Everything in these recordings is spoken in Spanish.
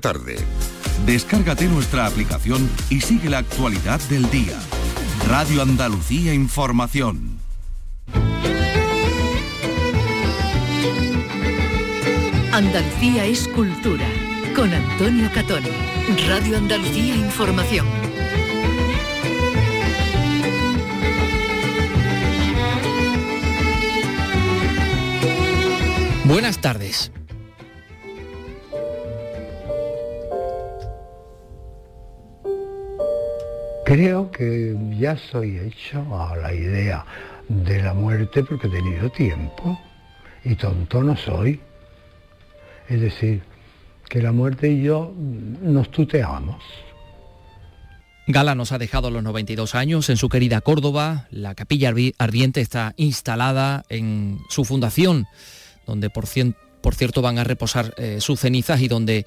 tarde. Descárgate nuestra aplicación y sigue la actualidad del día. Radio Andalucía Información. Andalucía es cultura. Con Antonio Catón. Radio Andalucía Información. Buenas tardes. Creo que ya soy hecho a la idea de la muerte porque he tenido tiempo y tonto no soy. Es decir, que la muerte y yo nos tuteamos. Gala nos ha dejado los 92 años en su querida Córdoba. La capilla ardiente está instalada en su fundación, donde por, cierto van a reposar eh, sus cenizas y donde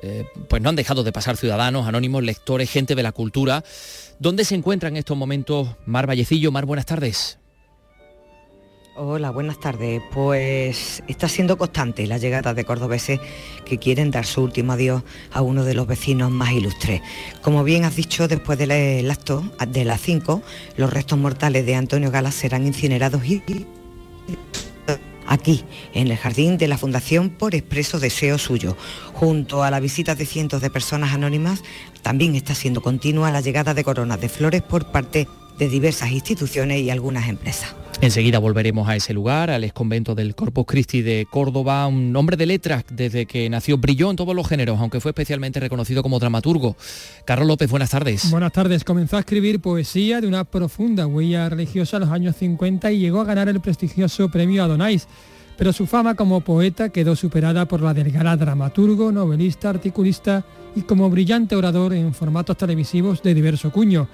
eh, pues no han dejado de pasar ciudadanos, anónimos, lectores, gente de la cultura. ¿Dónde se encuentra en estos momentos Mar Vallecillo? Mar, buenas tardes. Hola, buenas tardes. Pues está siendo constante la llegada de cordobeses que quieren dar su último adiós a uno de los vecinos más ilustres. Como bien has dicho, después del acto de las 5, los restos mortales de Antonio Gala serán incinerados y aquí, en el jardín de la Fundación por expreso deseo suyo. Junto a la visita de cientos de personas anónimas, también está siendo continua la llegada de coronas de flores por parte de diversas instituciones y algunas empresas. Enseguida volveremos a ese lugar, al exconvento del Corpus Christi de Córdoba, un hombre de letras desde que nació, brilló en todos los géneros, aunque fue especialmente reconocido como dramaturgo. Carlos López, buenas tardes. Buenas tardes, comenzó a escribir poesía de una profunda huella religiosa en los años 50 y llegó a ganar el prestigioso premio Adonais pero su fama como poeta quedó superada por la del gala dramaturgo, novelista, articulista y como brillante orador en formatos televisivos de diverso cuño.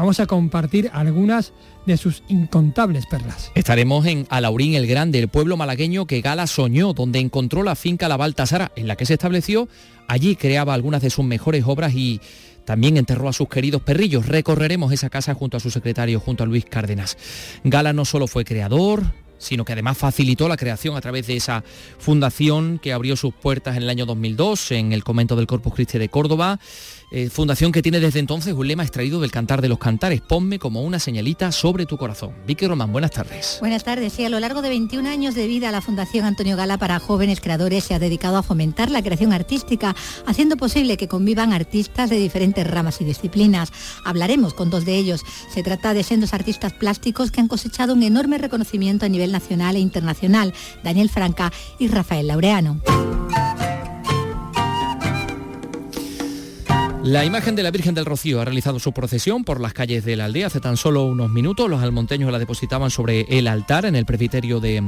Vamos a compartir algunas de sus incontables perlas. Estaremos en Alaurín el Grande, el pueblo malagueño que Gala soñó, donde encontró la finca La Baltasara, en la que se estableció. Allí creaba algunas de sus mejores obras y también enterró a sus queridos perrillos. Recorreremos esa casa junto a su secretario, junto a Luis Cárdenas. Gala no solo fue creador, sino que además facilitó la creación a través de esa fundación que abrió sus puertas en el año 2002 en el convento del Corpus Christi de Córdoba eh, fundación que tiene desde entonces un lema extraído del Cantar de los Cantares, ponme como una señalita sobre tu corazón. Vicky Román, buenas tardes. Buenas tardes. Sí, a lo largo de 21 años de vida, la Fundación Antonio Gala para jóvenes creadores se ha dedicado a fomentar la creación artística, haciendo posible que convivan artistas de diferentes ramas y disciplinas. Hablaremos con dos de ellos. Se trata de sendos artistas plásticos que han cosechado un enorme reconocimiento a nivel nacional e internacional, Daniel Franca y Rafael Laureano. La imagen de la Virgen del Rocío ha realizado su procesión por las calles de la aldea hace tan solo unos minutos. Los almonteños la depositaban sobre el altar en el presbiterio de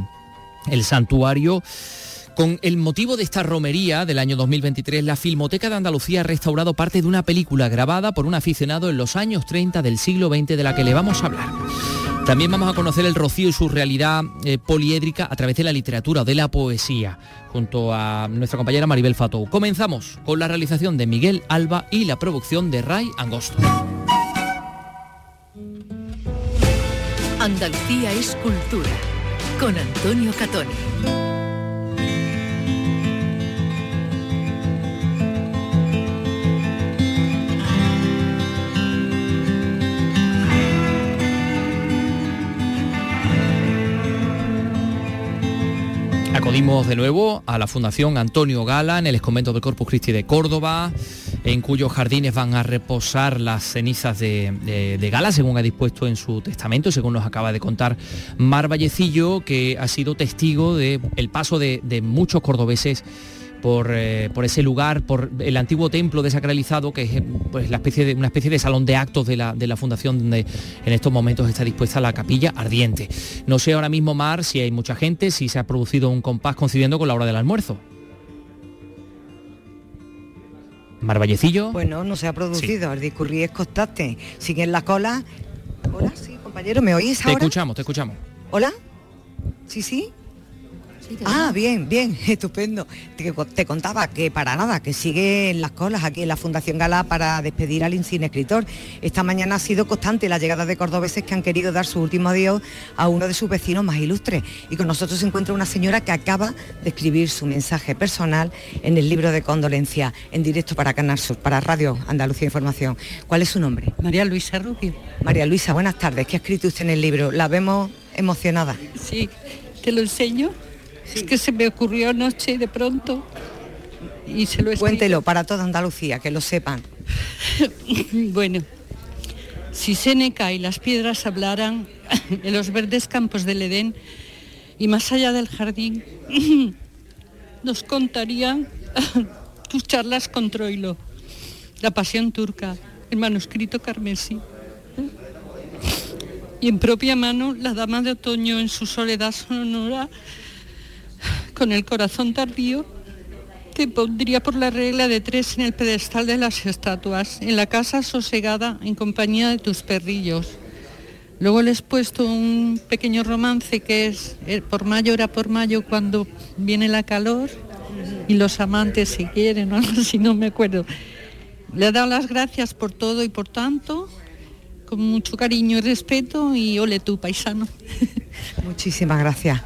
el santuario. Con el motivo de esta romería del año 2023, la Filmoteca de Andalucía ha restaurado parte de una película grabada por un aficionado en los años 30 del siglo XX de la que le vamos a hablar. También vamos a conocer el rocío y su realidad eh, poliédrica a través de la literatura de la poesía, junto a nuestra compañera Maribel Fatou. Comenzamos con la realización de Miguel Alba y la producción de Ray Angosto. Andalucía es cultura, con Antonio Catoni. De nuevo a la Fundación Antonio Gala en el convento del Corpus Christi de Córdoba, en cuyos jardines van a reposar las cenizas de, Gala, según ha dispuesto en su testamento, según nos acaba de contar Mar Vallecillo, que ha sido testigo del paso de muchos cordobeses eh, por, ese lugar, por el antiguo templo desacralizado, que es pues, la especie de, una especie de salón de actos de la, de la fundación donde en estos momentos está dispuesta la capilla ardiente. No sé ahora mismo, Mar, si hay mucha gente, si se ha producido un compás coincidiendo con la hora del almuerzo. Mar Vallecillo. Bueno, no se ha producido, el discurrir es constante. Siguen la cola. Hola, sí, compañero, ¿me oís ahora? Te escuchamos, te escuchamos. ¿Hola? ¿Sí, sí? Ah, bien, bien, estupendo. Te, contaba que para nada, que siguen las colas aquí en la Fundación Gala para despedir al insigne escritor. Esta mañana ha sido constante la llegada de cordobeses que han querido dar su último adiós a uno de sus vecinos más ilustres. Y con nosotros se encuentra una señora que acaba de escribir su mensaje personal en el libro de condolencia en directo para Canal Sur, para Radio Andalucía Información. ¿Cuál es su nombre? María Luisa Rubio. María Luisa, buenas tardes. ¿Qué ha escrito usted en el libro? La vemos emocionada. Sí, te lo enseño. Es que se me ocurrió anoche de pronto y se lo Cuéntelo para toda Andalucía, que lo sepan. bueno, si Seneca y las piedras hablaran en los verdes campos del Edén y más allá del jardín, nos contarían tus charlas con Troilo, la pasión turca, el manuscrito carmesí. Y en propia mano la dama de otoño en su soledad sonora, con el corazón tardío, te pondría por la regla de tres en el pedestal de las estatuas, en la casa sosegada en compañía de tus perrillos. Luego les he puesto un pequeño romance que es eh, por mayo era por mayo cuando viene la calor y los amantes se quieren, o si no me acuerdo. Le he dado las gracias por todo y por tanto con mucho cariño y respeto y ole tú, paisano. Muchísimas gracias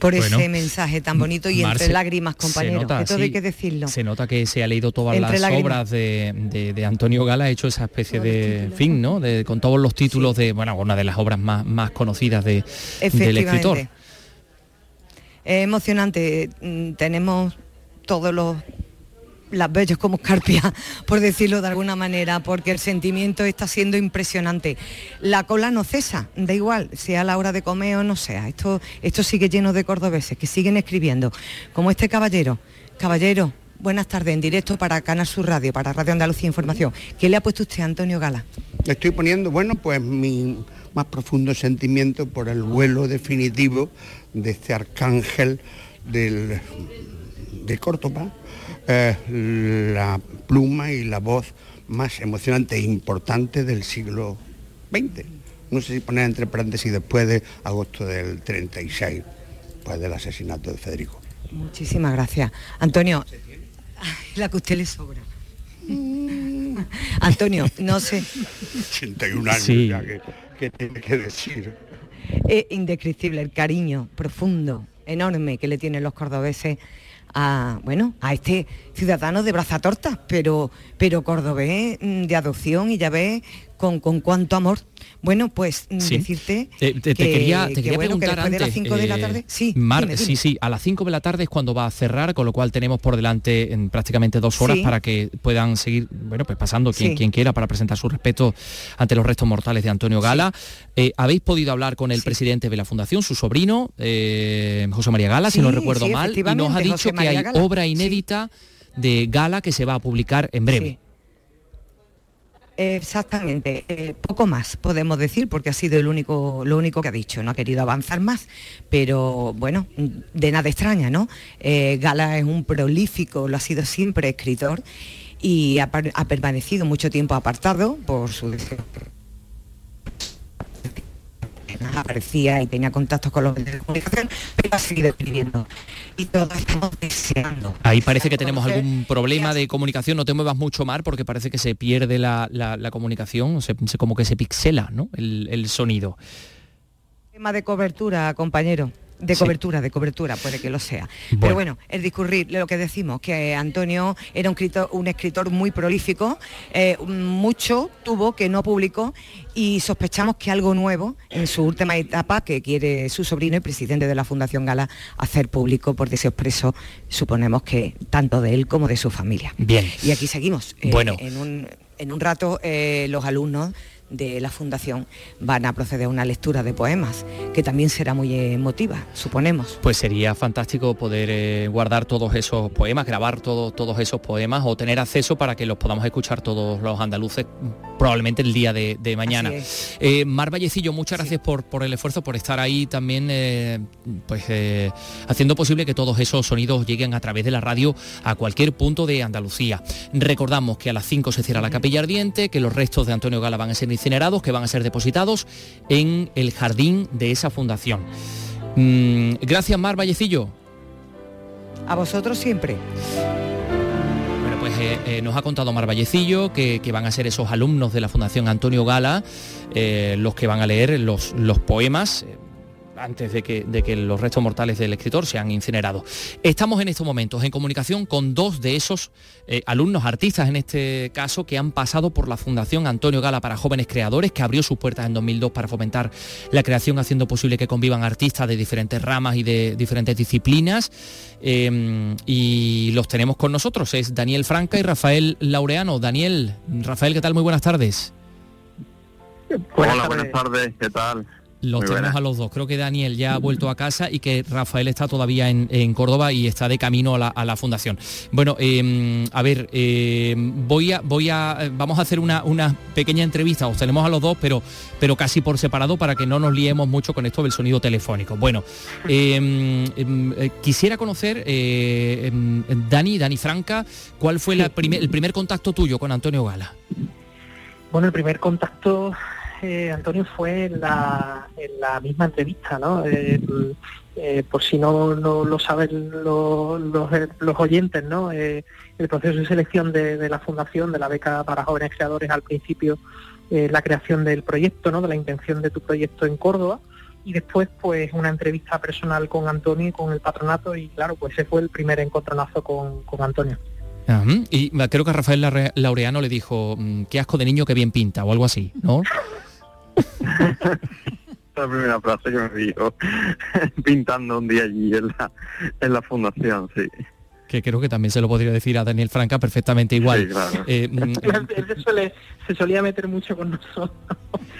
por ese mensaje tan bonito y entre lágrimas, compañeros. todo hay que decirlo. Se nota que se ha leído todas las obras de, Antonio Gala, ha hecho esa especie de fin, ¿no? De, con todos los títulos de, bueno, una de las obras más, más conocidas de, del escritor. Es emocionante. Mm, tenemos todos los las bellos como escarpia, por decirlo de alguna manera, porque el sentimiento está siendo impresionante. La cola no cesa, da igual, sea a la hora de comer o no sea. Esto, esto sigue lleno de cordobeses que siguen escribiendo, como este caballero. Caballero, buenas tardes, en directo para Canal Sur Radio, para Radio Andalucía Información. ¿Qué le ha puesto usted a Antonio Gala? Le estoy poniendo, bueno, pues mi más profundo sentimiento por el vuelo definitivo de este arcángel del, de Córdoba, la pluma y la voz más emocionante e importante del siglo XX. No sé si poner entre paréntesis después de agosto del 36, pues del asesinato de Federico. Muchísimas gracias. Antonio, la que usted le sobra. Antonio, no sé. 81 años ya que, tiene que decir. Es indescriptible el cariño profundo, enorme que le tienen los cordobeses a, bueno, a este ciudadano de brazatorta, pero, pero cordobés mm, de adopción y ya ve con, con cuánto amor. Bueno, pues mm, decirte te, te, quería, te quería preguntar antes, de las 5 de la eh, tarde, sí, Mar, sí, sí, a las 5 de la tarde es cuando va a cerrar, con lo cual tenemos por delante en prácticamente dos horas para que puedan seguir, bueno, pues pasando quien, quien quiera para presentar su respeto ante los restos mortales de Antonio Gala. Eh, ¿Habéis podido hablar con el presidente de la Fundación, su sobrino, eh, José María Gala, si no recuerdo mal, y nos ha dicho que hay obra inédita de Gala que se va a publicar en breve. Exactamente, eh, poco más podemos decir porque ha sido el único, lo único que ha dicho, no ha querido avanzar más, pero bueno, de nada extraña, ¿no? Eh, Gala es un prolífico, lo ha sido siempre escritor y ha, ha permanecido mucho tiempo apartado por su aparecía y tenía contactos con los medios de comunicación, pero ha seguido escribiendo. Y todos estamos deseando. Ahí parece que tenemos algún problema de comunicación, no te muevas mucho más porque parece que se pierde la, comunicación, se, como que se pixela ¿no? el, el sonido. Tema de cobertura, compañero. De cobertura, de cobertura, puede que lo sea. Pero bueno, el discurrir, lo que decimos, que Antonio era un escritor, un escritor muy prolífico, eh, mucho tuvo que no publicó y sospechamos que algo nuevo en su última etapa que quiere su sobrino y presidente de la Fundación Gala hacer público por deseo expreso, suponemos que tanto de él como de su familia. Bien. Y aquí seguimos. Eh, bueno. En un, en un rato eh, los alumnos de la Fundación van a proceder a una lectura de poemas, que también será muy emotiva, suponemos. Pues sería fantástico poder eh, guardar todos esos poemas, grabar todos esos poemas o tener acceso para que los podamos escuchar todos los andaluces probablemente el día de, mañana. Eh, Mar Vallecillo, muchas gracias por, por, el esfuerzo, por estar ahí también eh, pues, haciendo posible que todos esos sonidos lleguen a través de la radio a cualquier punto de Andalucía. Recordamos que a las 5 se cierra la capilla ardiente, que los restos de Antonio Gala van a ser incinerados que van a ser depositados en el jardín de esa fundación. Mm, gracias, Mar Vallecillo. A vosotros siempre. Bueno, pues eh, eh, nos ha contado Mar Vallecillo que, que van a ser esos alumnos de la Fundación Antonio Gala eh, los que van a leer los, los poemas antes de que, de que los restos mortales del escritor sean incinerados. Estamos en estos momentos en comunicación con dos de esos eh, alumnos, artistas en este caso, que han pasado por la Fundación Antonio Gala para Jóvenes Creadores, que abrió sus puertas en 2002 para fomentar la creación, haciendo posible que convivan artistas de diferentes ramas y de diferentes disciplinas. Eh, y los tenemos con nosotros, es Daniel Franca y Rafael Laureano. Daniel, Rafael, ¿qué tal? Muy buenas tardes. Hola, buenas tardes, ¿qué tal? Los Muy tenemos a los dos. Creo que Daniel ya ha vuelto a casa y que Rafael está todavía en, en Córdoba y está de camino a la, a la fundación. Bueno, eh, a ver, eh, voy a, voy a, eh, vamos a hacer una, una pequeña entrevista. Os tenemos a los dos, pero, pero casi por separado para que no nos liemos mucho con esto del sonido telefónico. Bueno, eh, em, eh, quisiera conocer, eh, em, Dani, Dani Franca, ¿cuál fue la primer- el primer contacto tuyo con Antonio Gala? Bueno, el primer contacto, eh, Antonio, fue en la, en la misma entrevista, ¿no? Eh, eh, por si no, no lo saben los, eh, los oyentes, ¿no? Eh, el proceso de selección de, de la fundación, de la beca para jóvenes creadores, al principio la creación del proyecto, ¿no? De la intención de tu proyecto en Córdoba y después pues una entrevista personal con Antonio y con el patronato y claro, pues ese fue el primer encontronazo con, con Antonio. Y creo que a Rafael Laureano le dijo, mm, qué asco de niño que bien pinta o algo así, ¿no? La primera frase que me dijo pintando un día allí en la, en la fundación, sí. Que creo que también se lo podría decir a Daniel Franca perfectamente igual. Sí, claro. Eh, mm, Él se, suele- se solía meter mucho con nosotros.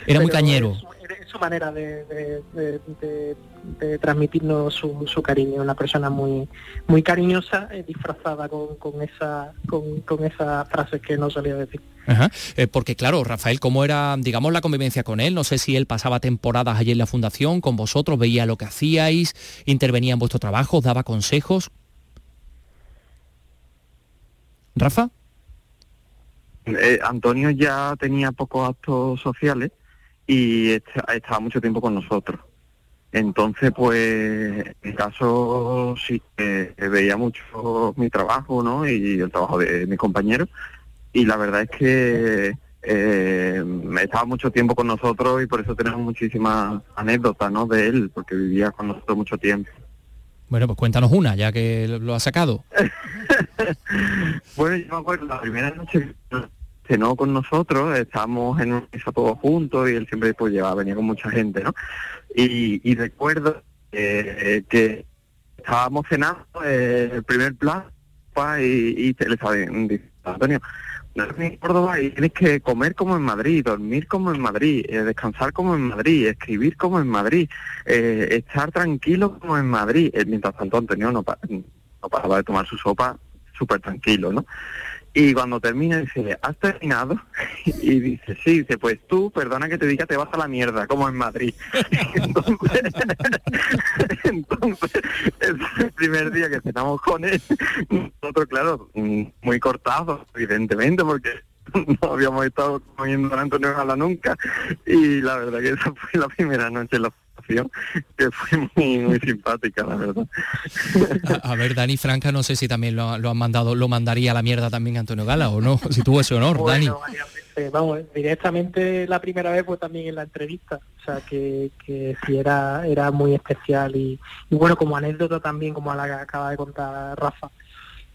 era muy cañero. Su- manera de, de- de- de- de transmitirnos su, su cariño, una persona muy muy cariñosa, eh, disfrazada con, con esa con, con esas frases que no solía decir. Ajá. Eh, porque claro, Rafael, ¿cómo era, digamos, la convivencia con él? No sé si él pasaba temporadas allí en la fundación con vosotros, veía lo que hacíais, intervenía en vuestro trabajo, daba consejos. Rafa. Eh, Antonio ya tenía pocos actos sociales y est- estaba mucho tiempo con nosotros. Entonces, pues, en mi caso sí que veía mucho mi trabajo, ¿no? Y el trabajo de mis compañeros. Y la verdad es que eh, estaba mucho tiempo con nosotros y por eso tenemos muchísimas anécdotas, ¿no? De él, porque vivía con nosotros mucho tiempo. Bueno, pues cuéntanos una, ya que lo ha sacado. Bueno, yo me acuerdo, la primera noche cenó con nosotros, estábamos en una mesa todos juntos y él siempre pues llevaba, venía con mucha gente, ¿no? Y, y recuerdo eh, que estábamos cenando eh, el primer plato y, y le estaba diciendo, Antonio, en Córdoba y tienes que comer como en Madrid, dormir como en Madrid, eh, descansar como en Madrid, escribir como en Madrid, eh, estar tranquilo como en Madrid. Eh, mientras tanto Antonio no, pa- no paraba de tomar su sopa súper tranquilo, ¿no? Y cuando termina dice, ¿has terminado? Y dice, sí, dice, pues tú, perdona que te diga, te vas a la mierda, como en Madrid. Entonces, entonces es el primer día que cenamos con él. Nosotros, claro, muy cortados, evidentemente, porque no habíamos estado comiendo a Antonio Gala nunca. Y la verdad que esa fue la primera noche que fue muy, muy simpática, la verdad. A, a ver, Dani Franca, no sé si también lo, lo han mandado, lo mandaría a la mierda también a Antonio Gala o no, si tuvo ese honor, Dani. Bueno, veces, vamos, directamente la primera vez fue también en la entrevista, o sea que, que sí era, era muy especial y, y bueno, como anécdota también, como la que acaba de contar Rafa,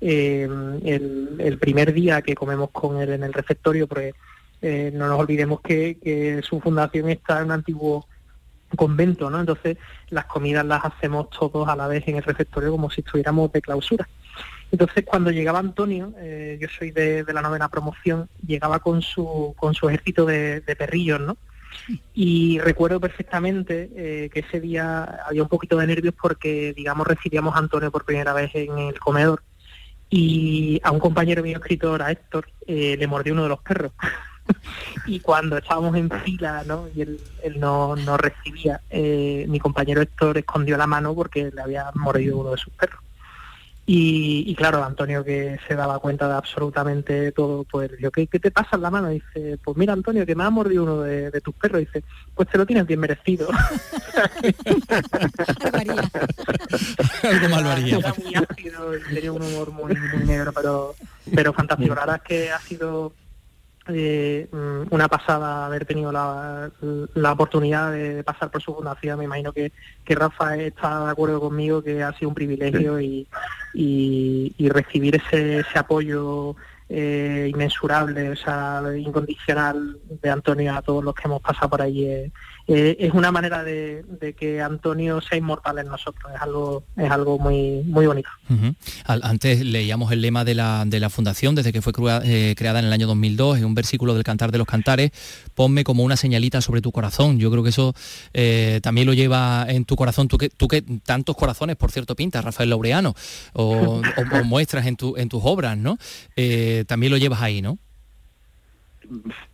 eh, el, el primer día que comemos con él en el refectorio, pues eh, no nos olvidemos que, que su fundación está en un antiguo convento, ¿no? Entonces las comidas las hacemos todos a la vez en el refectorio como si estuviéramos de clausura. Entonces cuando llegaba Antonio, eh, yo soy de, la novena promoción, llegaba con su, con su ejército de, de perrillos, ¿no? Y recuerdo perfectamente eh, que ese día había un poquito de nervios porque, digamos, recibíamos a Antonio por primera vez en el comedor y a un compañero mío escritor, a Héctor, eh, le mordió uno de los perros. y cuando estábamos en fila, ¿no? Y él, él no, no recibía, eh, mi compañero Héctor escondió la mano porque le había mordido uno de sus perros. Y, claro, Antonio que se daba cuenta de absolutamente todo, pues yo ¿qué, te pasa en la mano? dice, pues mira Antonio, que me ha mordido uno de, tus perros. dice, pues te lo tienes bien merecido. Algo mal haría. Era muy ácido, tenía un humor muy, muy negro, pero, pero fantástico. La verdad es que ha sido eh, mm, una pasada haber tenido la, oportunidad de, pasar por su fundación. Me imagino que, que, Rafa está de acuerdo conmigo que ha sido un privilegio y, y, recibir ese, ese apoyo eh, inmensurable, o sea, incondicional de Antonio a todos los que hemos pasado por allí. Eh, eh, es una manera de, que Antonio sea inmortal en nosotros, es algo, es algo muy, muy bonito. Antes leíamos el lema de la, de la fundación desde que fue creada en el año 2002, en un versículo del Cantar de los Cantares, ponme como una señalita sobre tu corazón. Yo creo que eso también lo lleva en tu corazón, tú que, tú que tantos corazones, por cierto, pintas, Rafael Laureano, o, muestras en, tu, en tus obras, ¿no? También lo llevas ahí, ¿no?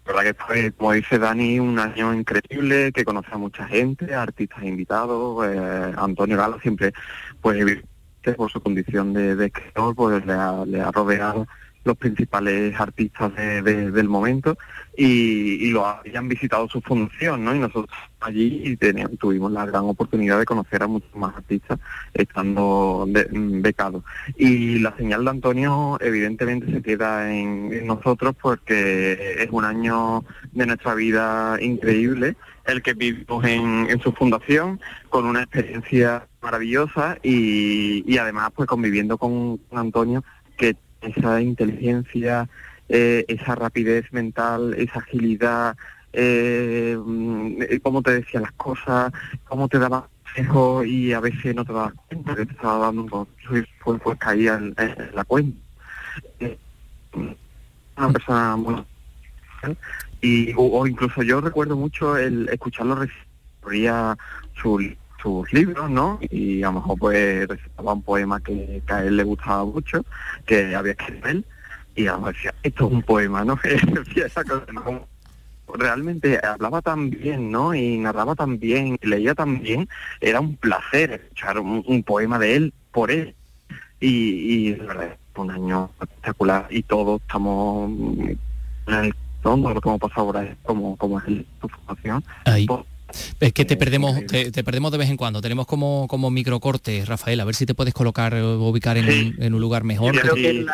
verdad que fue, como dice Dani, un año increíble, que conoce a mucha gente, artistas invitados, eh, Antonio Galo siempre, pues por su condición de, de escritor, pues le ha rodeado los principales artistas del momento y, lo habían visitado su función, ¿no? Y nosotros allí tuvimos la gran oportunidad de conocer a muchos más artistas estando becados. Y la señal de Antonio evidentemente se queda en, nosotros porque es un año de nuestra vida increíble el que vivimos en, su fundación con una experiencia maravillosa y, y además pues conviviendo con Antonio que esa inteligencia, eh, esa rapidez mental, esa agilidad, eh, mm, cómo te decía las cosas, cómo te daba consejo y a veces no te dabas cuenta que te estaba dando un consejo pues, pues caía en, la cuenta. Eh, una persona muy y o, incluso yo recuerdo mucho el escucharlo recibía su sus libros, ¿no? Y a lo mejor pues recitaba un poema que, a él le gustaba mucho, que había escrito él, y a lo mejor decía, esto es un poema, ¿no? realmente hablaba tan bien, ¿no? Y narraba tan bien, y leía tan bien, era un placer escuchar un, poema de él por él. Y, y verdad, fue un año espectacular y todos estamos en el fondo lo que hemos pasado ahora como, como es su formación. Es que te perdemos, te, perdemos de vez en cuando. Tenemos como, como microcortes, Rafael, a ver si te puedes colocar o ubicar en, un, lugar mejor. creo que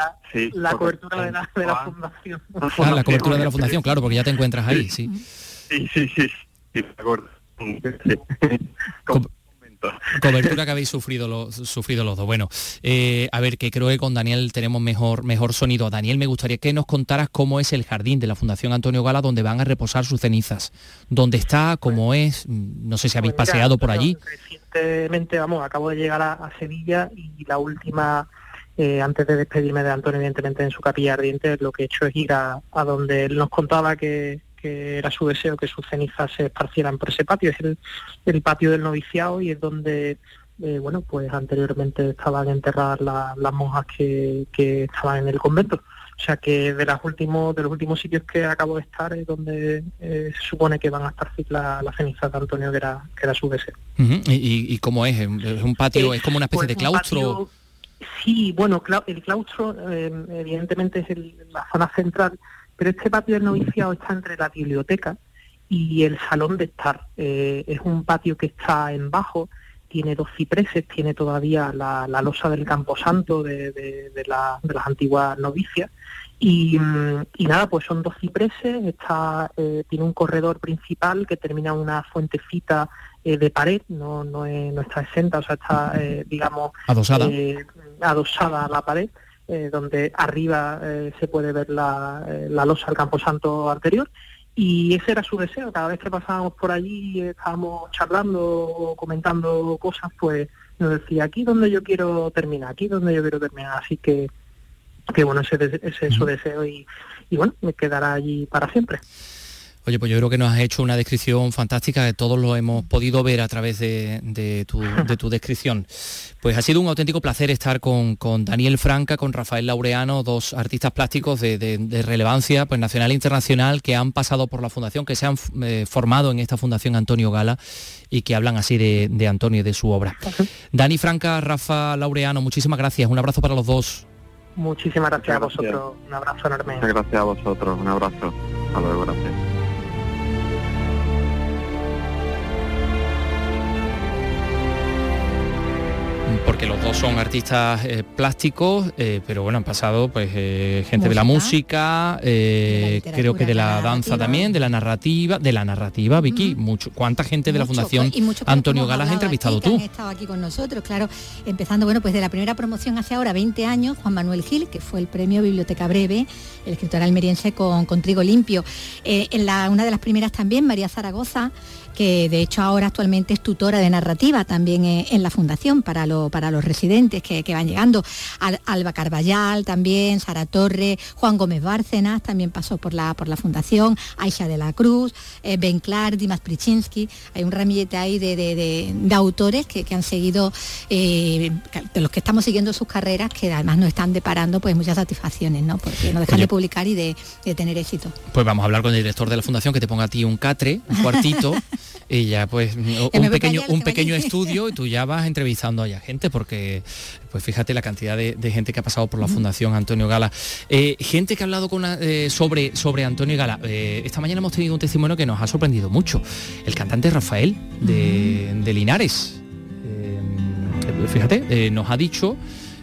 la, cobertura de la, fundación. Ah, la cobertura de la fundación, claro, porque ya te encuentras ahí, sí. Sí, sí, sí, sí, Cobertura que habéis sufrido los, sufrido los dos. Bueno, eh, a ver, que creo que con Daniel tenemos mejor, mejor sonido. Daniel, me gustaría que nos contaras cómo es el jardín de la Fundación Antonio Gala donde van a reposar sus cenizas. ¿Dónde está? ¿Cómo es? No sé si habéis pues paseado por allí. Recientemente, vamos, acabo de llegar a, Sevilla y la última... Eh, antes de despedirme de Antonio, evidentemente en su capilla ardiente, lo que he hecho es ir a donde él nos contaba que, que era su deseo que sus cenizas se esparcieran por ese patio. Es el, patio del noviciado y es donde, eh, bueno, pues anteriormente estaban enterradas las monjas que, estaban en el convento. O sea que de, los últimos, de los últimos sitios que acabo de estar es donde eh, se supone que van a estar las la cenizas de Antonio, que era, que era su deseo. ¿Y, cómo es? ¿Es un patio? ¿Es, como una especie pues de claustro? sí, bueno, el claustro eh, evidentemente es la zona central pero este patio del noviciado está entre la biblioteca y el salón de estar. Eh, es un patio que está en bajo, tiene dos cipreses, tiene todavía la, losa del camposanto de, de, las antiguas novicias. Y, nada, pues son dos cipreses, está, eh, tiene un corredor principal que termina una fuentecita eh, de pared, no, no, no, está exenta, o sea, está, digamos, adosada. adosada a la pared. Eh, donde arriba eh, se puede ver la, eh, la losa del camposanto anterior. Y ese era su deseo, cada vez que pasábamos por allí, estábamos charlando o comentando cosas, pues nos decía, aquí donde yo quiero terminar, aquí donde yo quiero terminar. Así que, que bueno, ese, ese es su deseo y, y bueno, me quedará allí para siempre. Oye, pues yo creo que nos has hecho una descripción fantástica, que todos lo hemos podido ver a través de, tu, descripción. Pues ha sido un auténtico placer estar con, Daniel Franca, con Rafael Laureano, dos artistas plásticos de, relevancia pues, nacional e internacional que han pasado por la Fundación, que se han eh, formado en esta Fundación Antonio Gala y que hablan así de, Antonio y de su obra. Dani Franca, Rafa Laureano, muchísimas gracias. Un abrazo para los dos. Muchísimas gracias, a vosotros. Un abrazo enorme. Muchas gracias a vosotros. Un abrazo. Hasta luego, gracias. Porque los dos son artistas eh, plásticos, eh, pero bueno, han pasado pues eh, gente de la música, creo que de la, danza también, de la narrativa, de la narrativa, Vicky, mucho. ¿Cuánta gente de la Fundación Antonio Gala has entrevistado tú? Han estado aquí con nosotros, claro, empezando, bueno, pues de la primera promoción hace ahora 20 años, Juan Manuel Gil, que fue el premio Biblioteca Breve, el escritor almeriense con, con Trigo Limpio. en la, una de las primeras también, María Zaragoza, que de hecho ahora actualmente es tutora de narrativa también en la Fundación para, para los residentes que, van llegando. Alba Carballal también, Sara Torre, Juan Gómez Bárcenas también pasó por la, por la Fundación, Aisha de la Cruz, eh, Ben Clark, Dimas Prichinsky. Hay un ramillete ahí de, autores que, han seguido, eh, de los que estamos siguiendo sus carreras, que además nos están deparando pues muchas satisfacciones, ¿no? Porque no dejan de publicar y de, de tener éxito. Pues vamos a hablar con el director de la Fundación que te ponga a ti un catre, un cuartito. y ya pues un pequeño, un pequeño estudio y tú ya vas entrevistando a gente porque pues fíjate la cantidad de, gente que ha pasado por la Fundación Antonio Gala. Eh, gente que ha hablado con eh, sobre, sobre Antonio Gala. Eh, esta mañana hemos tenido un testimonio que nos ha sorprendido mucho. El cantante Rafael de, Linares. fíjate, nos ha dicho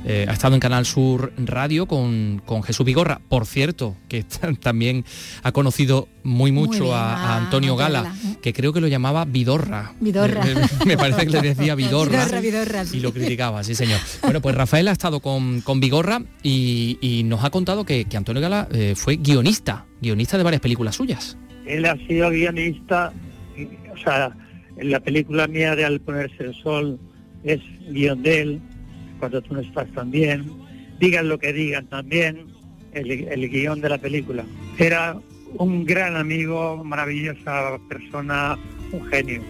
eh, ha estado en Canal Sur Radio con, Jesús Vigorra, por cierto, que también ha conocido muy mucho a, Antonio Gala, que creo que lo llamaba Vidorra. Vidorra. Me, parece que le decía Vidorra, y lo criticaba, sí señor. Bueno, pues Rafael ha estado con, con Vigorra y, nos ha contado que, Antonio Gala eh, fue guionista, guionista de varias películas suyas. Él ha sido guionista, o sea, en la película mía de Al ponerse el sol es guion de él, cuando tú no estás también, digan lo que digan también, el, el guion de la película. Era un gran amigo, maravillosa persona, un genio.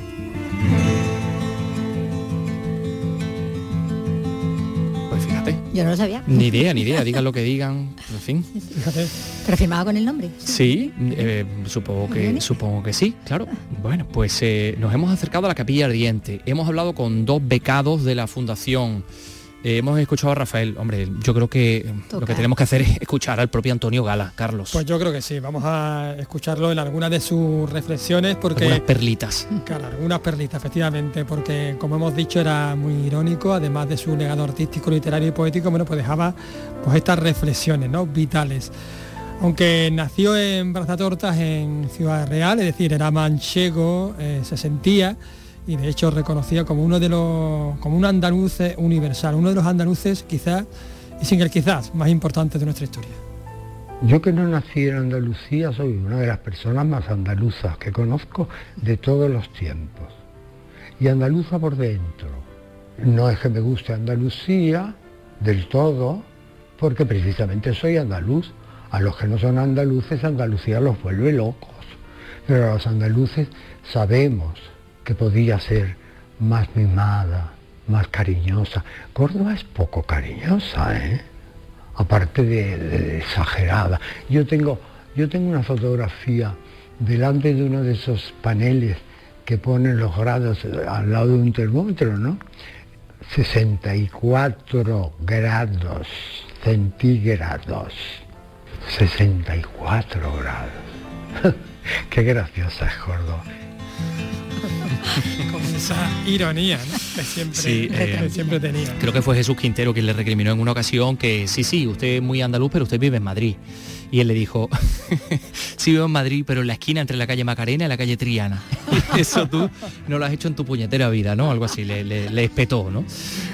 Pues fíjate. Yo no lo sabía. Ni idea, ni idea, digan lo que digan, en fin. Pero firmado con el nombre. Sí, eh, supongo que supongo que sí, claro. Bueno, pues eh, nos hemos acercado a la Capilla Ardiente. Hemos hablado con dos becados de la Fundación eh, hemos escuchado a Rafael, hombre, yo creo que lo que tenemos que hacer es escuchar al propio Antonio Gala, Carlos. Pues yo creo que sí, vamos a escucharlo en algunas de sus reflexiones porque... Algunas perlitas. Claro, algunas perlitas, efectivamente, porque como hemos dicho era muy irónico, además de su legado artístico, literario y poético, bueno, pues dejaba pues estas reflexiones, ¿no? Vitales. Aunque nació en Brazatortas en Ciudad Real, es decir, era manchego, eh, se sentía y de hecho reconocía como uno de los como un andaluz universal, uno de los andaluces quizás y sin el quizás más importante de nuestra historia. Yo que no nací en Andalucía soy una de las personas más andaluzas que conozco de todos los tiempos. Y andaluza por dentro. No es que me guste Andalucía del todo, porque precisamente soy andaluz. A los que no son andaluces, Andalucía los vuelve locos. Pero a los andaluces sabemos que podía ser más mimada, más cariñosa. Córdoba es poco cariñosa, ¿eh? aparte de, exagerada. Yo tengo, yo tengo una fotografía delante de uno de esos paneles que ponen los grados al lado de un termómetro, ¿no? 64 grados centígrados. 64 grados. Qué graciosa es Córdoba. con esa ironía que, siempre, eh, siempre tenía. Creo que fue Jesús Quintero quien le recriminó en una ocasión que sí, sí, usted es muy andaluz, pero usted vive en Madrid. Y él le dijo, sí vivo en Madrid, pero en la esquina entre la calle Macarena y la calle Triana. Eso tú no lo has hecho en tu puñetera vida, ¿no? Algo así, le, espetó, ¿no?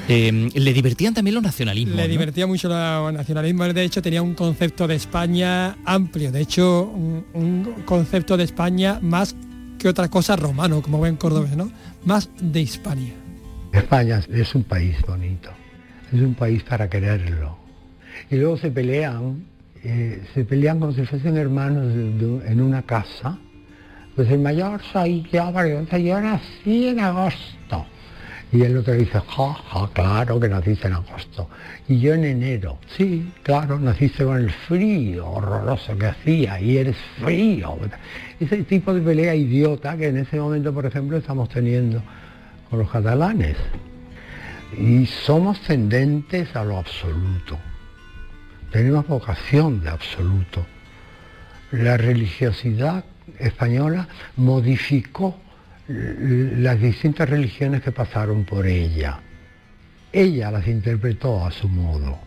Em, le divertían también los nacionalismos. Le divertía mucho los nacionalismos, de hecho tenía un concepto de España amplio, de hecho un concepto de España más que otra cosa romano, como ven cordobés, ¿no? Más de Hispania. España es un país bonito, es un país para quererlo. Y luego se pelean, eh, se pelean como si fuesen hermanos en una casa, Pues el mayor soy yo, porque yo nací en agosto. Y el otro dice, ja, ja, claro que naciste en agosto. Y yo en enero, sí, claro, naciste con el frío horroroso que hacía y eres frío. Ese tipo de pelea idiota que en ese momento, por ejemplo, estamos teniendo con los catalanes. Y somos tendentes a lo absoluto. Tenemos vocación de absoluto. La religiosidad española modificó las distintas religiones que pasaron por ella. Ella las interpretó a su modo.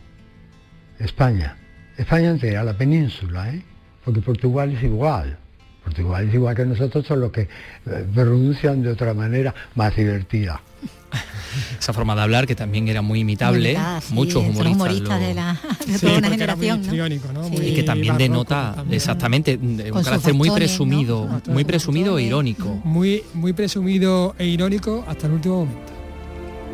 España, España entera, la península, ¿eh? porque Portugal es igual. Portugal es igual que nosotros, solo que eh, pronuncian de otra manera más divertida. Esa forma de hablar que también era muy imitable, muchos humoristas, de, la, de toda una generación, y que también denota exactamente un carácter muy presumido, muy presumido e irónico. Muy, muy presumido e irónico hasta el último momento.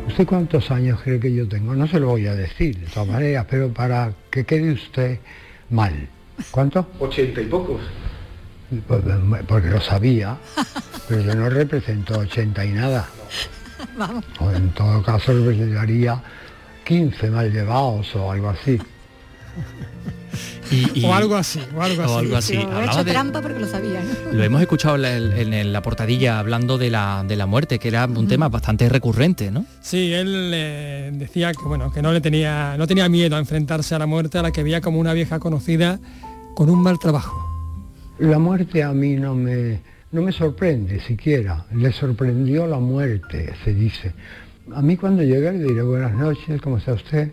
¿Usted cuántos años cree que yo tengo? No se lo voy a decir, de todas maneras, pero para que quede usted mal. ¿Cuánto? Ochenta y pocos. Pues, porque lo sabía, pero yo no represento ochenta y nada. Vamos. O en todo caso representaría 15 mal llevados o algo así. o algo así, o algo así. Lo hecho trampa porque lo sabía. Lo hemos escuchado en, la portadilla hablando de la, de la muerte, que era un tema bastante recurrente, ¿no? Sí, él eh, decía que bueno, que no le tenía, no tenía miedo a enfrentarse a la muerte, a la que veía como una vieja conocida con un mal trabajo. La muerte a mí no me, no me sorprende siquiera. Le sorprendió la muerte, se dice. A mí cuando llegue le diré buenas noches, ¿cómo está usted?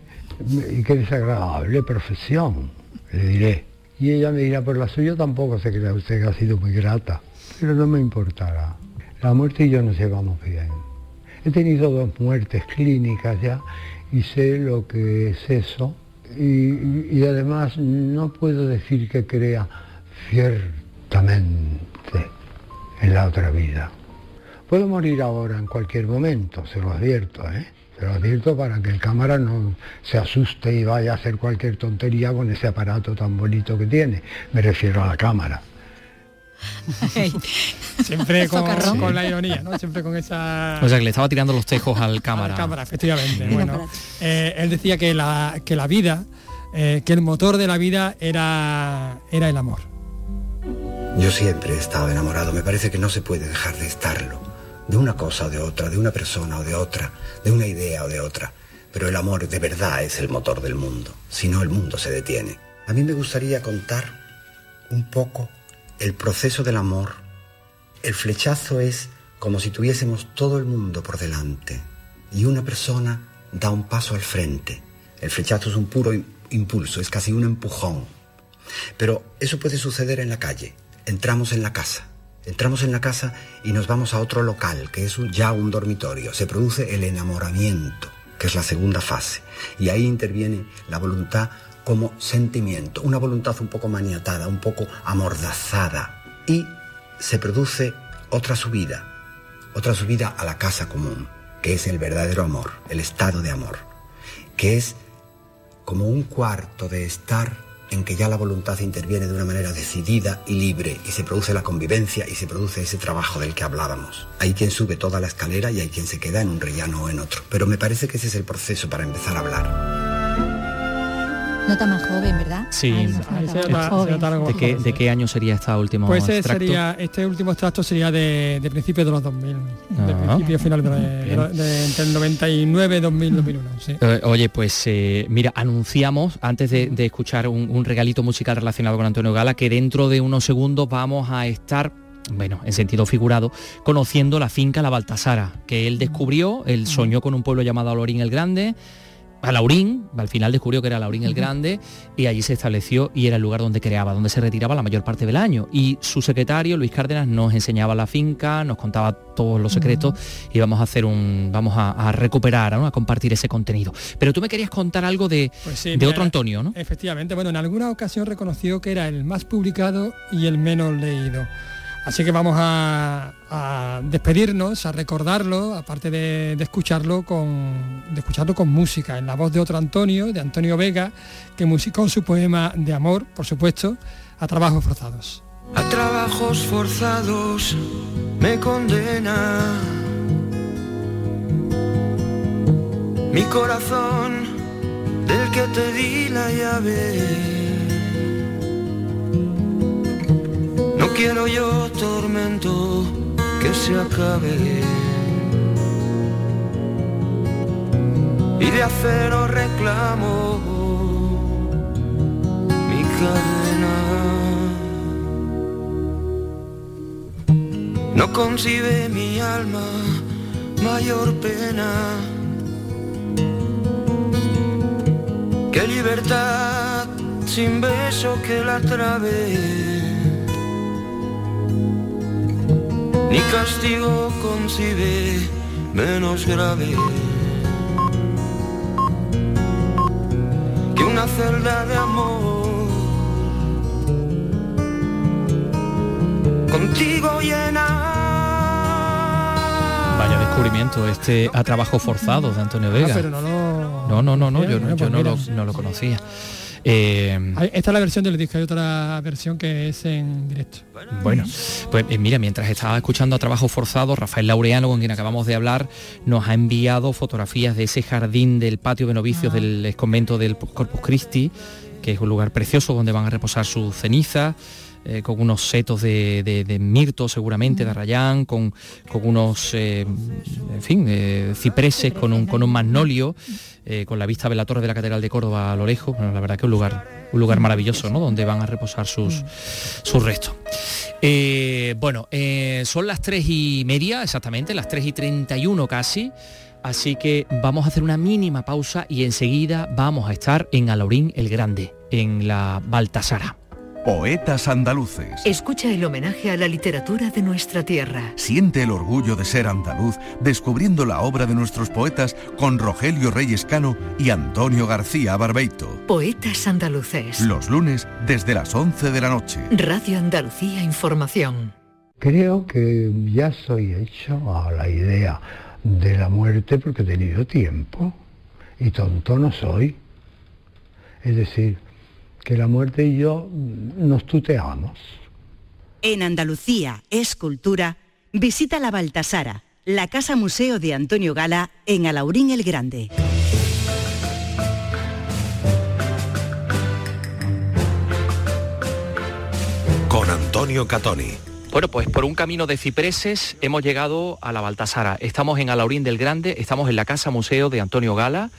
Y qué desagradable profesión, le diré. Y ella me dirá, por la suya tampoco se crea usted que ha sido muy grata, pero no me importará. La muerte y yo nos llevamos bien. He tenido dos muertes clínicas ya y sé lo que es eso. Y además no puedo decir que crea ciertamente en la otra vida. Puedo morir ahora en cualquier momento, se lo advierto, ¿eh? Se lo advierto para que el cámara no se asuste y vaya a hacer cualquier tontería con ese aparato tan bonito que tiene. Me refiero a la cámara. Siempre con, la ironía, ¿no? Siempre con esa... O sea, que le estaba tirando los tejos al cámara. Al cámara, efectivamente. bueno, eh, él decía que la, que la vida, eh, que el motor de la vida era, era el amor. Yo siempre he estado enamorado, me parece que no se puede dejar de estarlo. De una cosa o de otra, de una persona o de otra, de una idea o de otra. Pero el amor de verdad es el motor del mundo, si no el mundo se detiene. A mí me gustaría contar un poco el proceso del amor. El flechazo es como si tuviésemos todo el mundo por delante y una persona da un paso al frente. El flechazo es un puro impulso, es casi un empujón. Pero eso puede suceder en la calle, entramos en la casa. Entramos en la casa y nos vamos a otro local, que es ya un dormitorio. Se produce el enamoramiento, que es la segunda fase. Y ahí interviene la voluntad como sentimiento, una voluntad un poco maniatada, un poco amordazada. Y se produce otra subida, otra subida a la casa común, que es el verdadero amor, el estado de amor, que es como un cuarto de estar en que ya la voluntad interviene de una manera decidida y libre y se produce la convivencia y se produce ese trabajo del que hablábamos. Hay quien sube toda la escalera y hay quien se queda en un rellano o en otro, pero me parece que ese es el proceso para empezar a hablar. Nota más joven, ¿verdad? Sí. ¿De, qué, año sería esta última Pues sería, este último extracto sería de, de principios de los 2000, de ah. principio final de, entre el 99 y 2000, 2001. Eh, oye, pues eh, mira, anunciamos, antes de, escuchar un, regalito musical relacionado con Antonio Gala, que dentro de unos segundos vamos a estar bueno, en sentido figurado, conociendo la finca La Baltasara, que él descubrió, él soñó con un pueblo llamado Alorín el Grande, a Laurín, al final descubrió que era Laurín el Grande y allí se estableció y era el lugar donde creaba, donde se retiraba la mayor parte del año. Y su secretario, Luis Cárdenas, nos enseñaba la finca, nos contaba todos los secretos y vamos a hacer un, vamos a, recuperar, a compartir ese contenido. Pero tú me querías contar algo de, pues de otro Antonio, ¿no? Efectivamente, bueno, en alguna ocasión reconoció que era el más publicado y el menos leído. Así que vamos a, despedirnos, a recordarlo, aparte de, escucharlo con, de escucharlo con música, en la voz de otro Antonio, de Antonio Vega, que musicó su poema de amor, por supuesto, a trabajos forzados. a trabajos forzados me condena. Mi corazón del que te di la llave. Quiero yo tormento que se acabe. Y de acero reclamo mi cadena. No concibe mi alma mayor pena que libertad sin beso que la trabe, ni castigo concibe menos grave que una celda de amor. Contigo llena Vaya descubrimiento este a trabajo forzado de Antonio Vega. Ah, pero no lo... No, no, no, no, yo, yo pues no, mira. lo, no lo conocía. Eh, Esta es la versión del disco, hay otra versión que es en directo. Bueno, pues eh, mira, mientras estaba escuchando a Trabajo Forzado, Rafael Laureano, con quien acabamos de hablar, nos ha enviado fotografías de ese jardín del patio de novicios del ex convento del Corpus Christi, que es un lugar precioso donde van a reposar sus cenizas. eh, con unos setos de, de- de mirto seguramente, de arrayán, con, con unos, eh, en fin, eh, cipreses, con un, con un magnolio, eh, con la vista de la torre de la Catedral de Córdoba a lo. Bueno, la verdad que un lugar, un lugar maravilloso, ¿no? Donde van a reposar sus, sus restos. Eh, bueno, eh, son las tres y media, exactamente, las 3 y 31 casi. Así que vamos a hacer una mínima pausa y enseguida vamos a estar en Alaurín el Grande, en la Baltasara. Poetas andaluces. Escucha el homenaje a la literatura de nuestra tierra. Siente el orgullo de ser andaluz descubriendo la obra de nuestros poetas con Rogelio Reyes Cano y Antonio García Barbeito. Poetas andaluces. Los lunes desde las 11 de la noche. Radio Andalucía Información. Creo que ya soy hecho a la idea de la muerte porque he tenido tiempo y tonto no soy. Es decir, que la muerte y yo nos tuteamos. En Andalucía es cultura, visita la Baltasara, la Casa Museo de Antonio Gala en Alaurín el Grande. Con Antonio Catoni. Bueno, pues por un camino de cipreses hemos llegado a la Baltasara. Estamos en Alaurín del Grande, estamos en la Casa Museo de Antonio Gala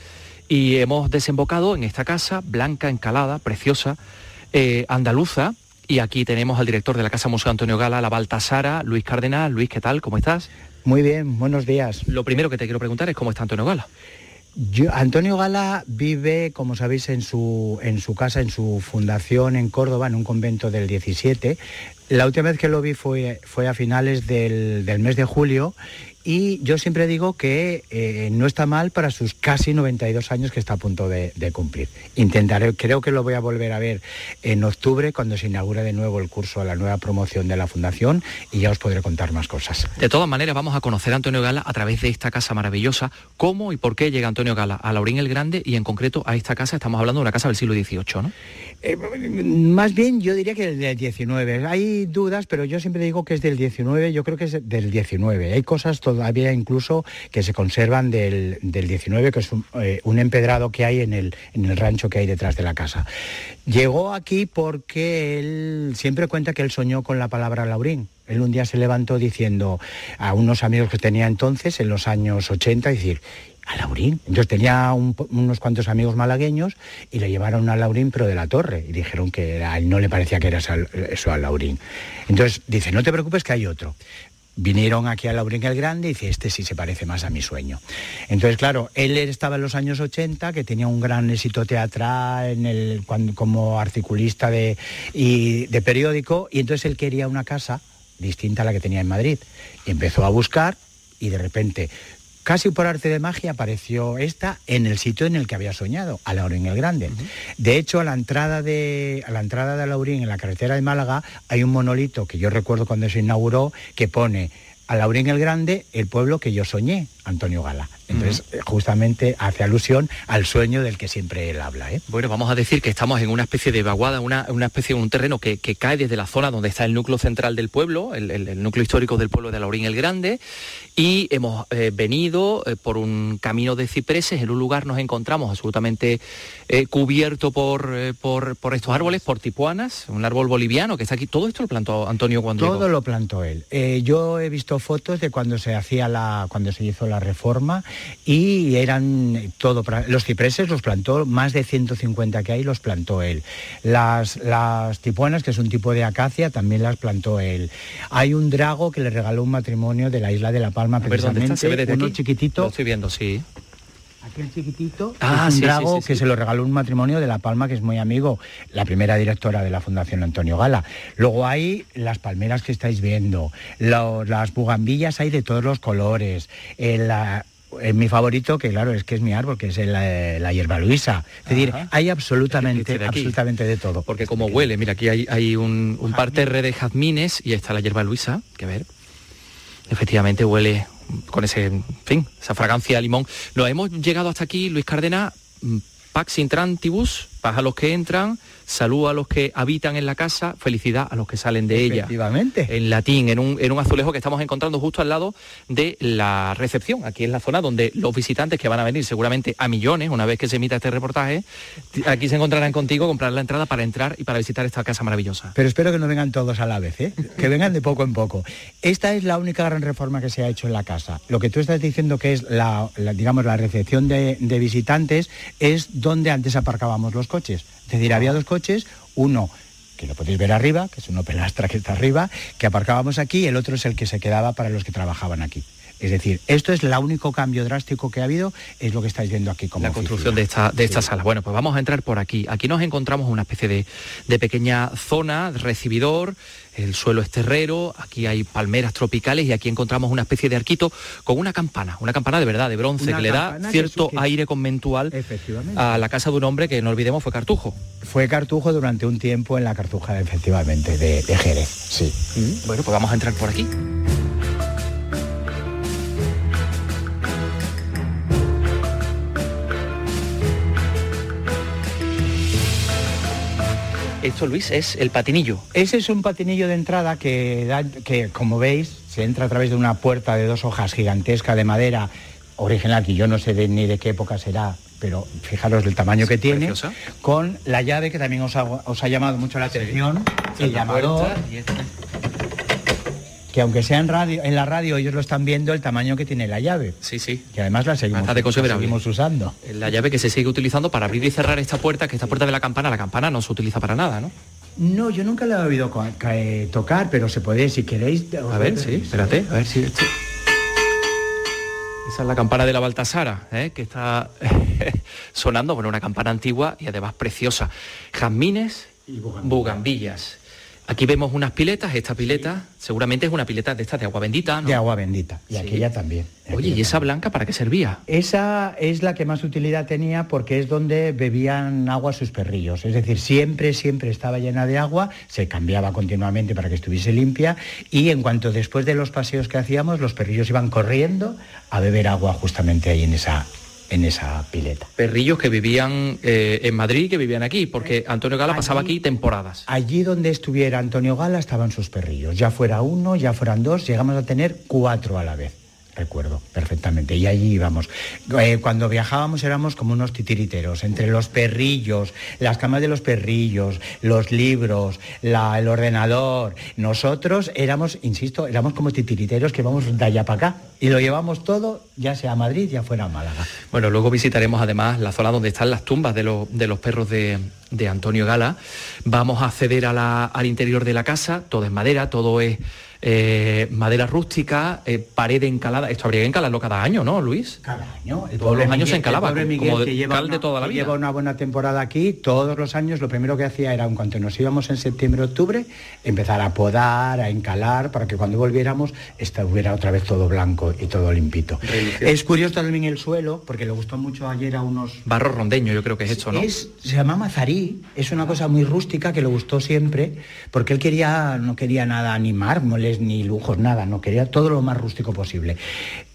y hemos desembocado en esta casa blanca, encalada, preciosa, eh, andaluza. Y aquí tenemos al director de la Casa Museo Antonio Gala, la Baltasara, Luis Cárdenas. Luis, ¿qué tal? ¿Cómo estás? Muy bien, buenos días. Lo primero que te quiero preguntar es cómo está Antonio Gala. Yo- Antonio Gala vive, como sabéis, en su, en su casa, en su fundación en Córdoba, en un convento del 17. La última vez que lo vi fue, fue a finales del, del mes de julio y yo siempre digo que eh, no está mal para sus casi 92 años que está a punto de, de cumplir. Intentaré, creo que lo voy a volver a ver en octubre cuando se inaugure de nuevo el curso, la nueva promoción de la fundación y ya os podré contar más cosas. De todas maneras, vamos a conocer a Antonio Gala a través de esta casa maravillosa. ¿Cómo y por qué llega Antonio Gala a Laurín el Grande y en concreto a esta casa? Estamos hablando de una casa del siglo XVIII, ¿no? Eh, más bien yo diría que del 19. Hay dudas, pero yo siempre digo que es del 19, yo creo que es del 19. Hay cosas todavía incluso que se conservan del, del 19, que es un, eh, un empedrado que hay en el, en el rancho que hay detrás de la casa. Llegó aquí porque él siempre cuenta que él soñó con la palabra Laurín. Él un día se levantó diciendo a unos amigos que tenía entonces, en los años 80, decir, a Laurín. Entonces tenía unos cuantos amigos malagueños y le llevaron a Laurín, pero de la torre, y dijeron que a él no le parecía que era eso a Laurín. Entonces dice, no te preocupes que hay otro. Vinieron aquí a Laurín el Grande y dice, este sí se parece más a mi sueño. Entonces, claro, él estaba en los años 80, que tenía un gran éxito teatral en el, cuando- como articulista de, y, de periódico, y entonces él quería una casa distinta a la que tenía en Madrid. Y empezó a buscar y de repente, casi por arte de magia, apareció esta en el sitio en el que había soñado, a Laurín el Grande. De hecho, a la entrada de, a la entrada de Laurín, en la carretera de Málaga, hay un monolito que yo recuerdo cuando se inauguró, que pone a Laurín el Grande, el pueblo que yo soñé, Antonio Gala. Entonces, eh, justamente hace alusión al sueño del que siempre él habla. ¿eh? Bueno, vamos a decir que estamos en una especie de vaguada, una, una especie de un terreno que, que cae desde la zona donde está el núcleo central del pueblo, el, el- el núcleo histórico del pueblo de Laurín el Grande, y hemos eh, venido eh, por un camino de cipreses, en un lugar nos encontramos absolutamente cubierto por, por, por estos árboles, por tipuanas, un árbol boliviano que está aquí. Todo esto lo plantó Antonio cuando Todo llegó. lo plantó él. Yo he visto fotos de cuando se hacía la, cuando se hizo la reforma y eran todo los cipreses los plantó más de 150 que hay los plantó él. Las las tipuanas que es un tipo de acacia también las plantó él. Hay un drago que le regaló un matrimonio de la isla de la Palma A ver, ¿dónde está? ¿Se ve precisamente uno chiquitito. Lo estoy viendo, sí. Aquel chiquitito Ah, es un sí, drago sí, que se lo regaló un matrimonio de La Palma, que es muy amigo, la primera directora de la Fundación Antonio Gala. Luego hay las palmeras que estáis viendo, lo- las bugambillas hay de todos los colores, la- eh, mi favorito, que claro, es que es mi árbol, que es el, eh, la hierba luisa. Es decir, Ajá. hay absolutamente, de absolutamente de todo. Porque como huele, mira, aquí hay, hay un, un parterre de jazmines y está la hierba luisa, que ver. Efectivamente huele con ese, fin, esa fragancia a limón. Nos hemos llegado hasta aquí, Luis Cárdenas, mm, Pax intrantibus, los que entran, salud a los que habitan en la casa, felicidad a los que salen de ella. Efectivamente. En latín, en un, en un azulejo que estamos encontrando justo al lado de la recepción, aquí en la zona donde los visitantes que van a venir seguramente a millones, una vez que se emita este reportaje, aquí se encontrarán contigo, comprar la entrada para entrar y para visitar esta casa maravillosa. Pero espero que no vengan todos a la vez, ¿eh? que vengan de poco en poco. Esta es la única gran reforma que se ha hecho en la casa. Lo que tú estás diciendo que es la, la, digamos, la recepción de, de visitantes es donde antes aparcábamos los coches. Es decir, había dos coches, uno que lo podéis ver arriba, que es uno pelastra que está arriba, que aparcábamos aquí, y el otro es el que se quedaba para los que trabajaban aquí. Es decir, esto es el único cambio drástico que ha habido, es lo que estáis viendo aquí como la oficina. construcción de esta, de esta sala. Bueno, pues vamos a entrar por aquí. Aquí nos encontramos una especie de, de pequeña zona recibidor, el suelo es terrero, aquí hay palmeras tropicales y aquí encontramos una especie de arquito con una campana, una campana de verdad, de bronce, Una que le da cierto aire conventual a la casa de un hombre que no olvidemos fue Cartujo. Fue Cartujo durante un tiempo en la Cartuja, efectivamente, de, de Jerez, sí. Bueno, pues vamos a entrar por aquí. Esto, Luis, es el patinillo. Ese es un patinillo de entrada que, da- que, como veis, se entra a través de una puerta de dos hojas gigantesca de madera original, que yo no sé de- ni de qué época será, pero fijaros el tamaño que tiene, preciosa. con la llave que también os ha, os ha llamado mucho la atención, el La llamador, que aunque sea en, radio, en la radio ellos lo están viendo el tamaño que tiene la llave. Sí, sí. Que además la seguimos, la usando. La llave que se sigue utilizando para abrir y cerrar esta puerta, que esta puerta de la campana, la campana no se utiliza para nada, ¿no? No, yo nunca la he oído eh, tocar, pero se puede, si queréis... A ver, sí, espérate, a ver si... esto- Esa es la campana de la Baltasara, ¿eh? que está sonando, bueno, una campana antigua y además preciosa. Jazmines, bugambillas. Aquí vemos unas piletas, esta pileta seguramente es una pileta de estas de agua bendita, ¿no? De agua bendita, y Sí. aquella también. Oye, ¿y esa blanca para qué servía? Esa es la que más utilidad tenía porque es donde bebían agua sus perrillos. Es decir, siempre, siempre estaba llena de agua, se cambiaba continuamente para que estuviese limpia y en cuanto después de los paseos que hacíamos, los perrillos iban corriendo a beber agua justamente ahí en esa, en esa pileta. Perrillos que vivían eh, en Madrid y que vivían aquí, porque Antonio Gala pasaba aquí temporadas. Allí donde estuviera Antonio Gala estaban sus perrillos. Ya fuera uno, ya fueran dos, llegamos a tener cuatro a la vez. Recuerdo perfectamente. Y allí íbamos. Eh, cuando viajábamos éramos como unos titiriteros. Entre los perrillos, las camas de los perrillos, los libros, la- el ordenador. Nosotros éramos, insisto, éramos como titiriteros que vamos de allá para acá. Y lo llevamos todo, ya sea a Madrid, ya fuera a Málaga. Bueno, luego visitaremos además la zona donde están las tumbas de, los- de los perros de, de Antonio Gala. Vamos a acceder al interior de la casa, todo es madera, todo es eh, madera rústica, eh, pared encalada. Esto habría que encalarlo cada año, ¿no, Luis? Cada año. El Todos los años Miguel- se encalaba, el pobre como Miguel, que lleva cal una, de toda la que vida. lleva una buena temporada aquí, todos los años lo primero que hacía era, en cuanto nos íbamos en septiembre, octubre, empezar a podar, a encalar, para que cuando volviéramos estuviera otra vez todo blanco y todo limpito. Es curioso también el suelo, porque le gustó mucho ayer a unos Barro rondeño, yo creo que es esto, ¿no? es, se llama mazarí, es una cosa muy rústica que le gustó siempre, porque él quería, no quería nada, ni ni lujos, nada, no quería todo lo más rústico posible.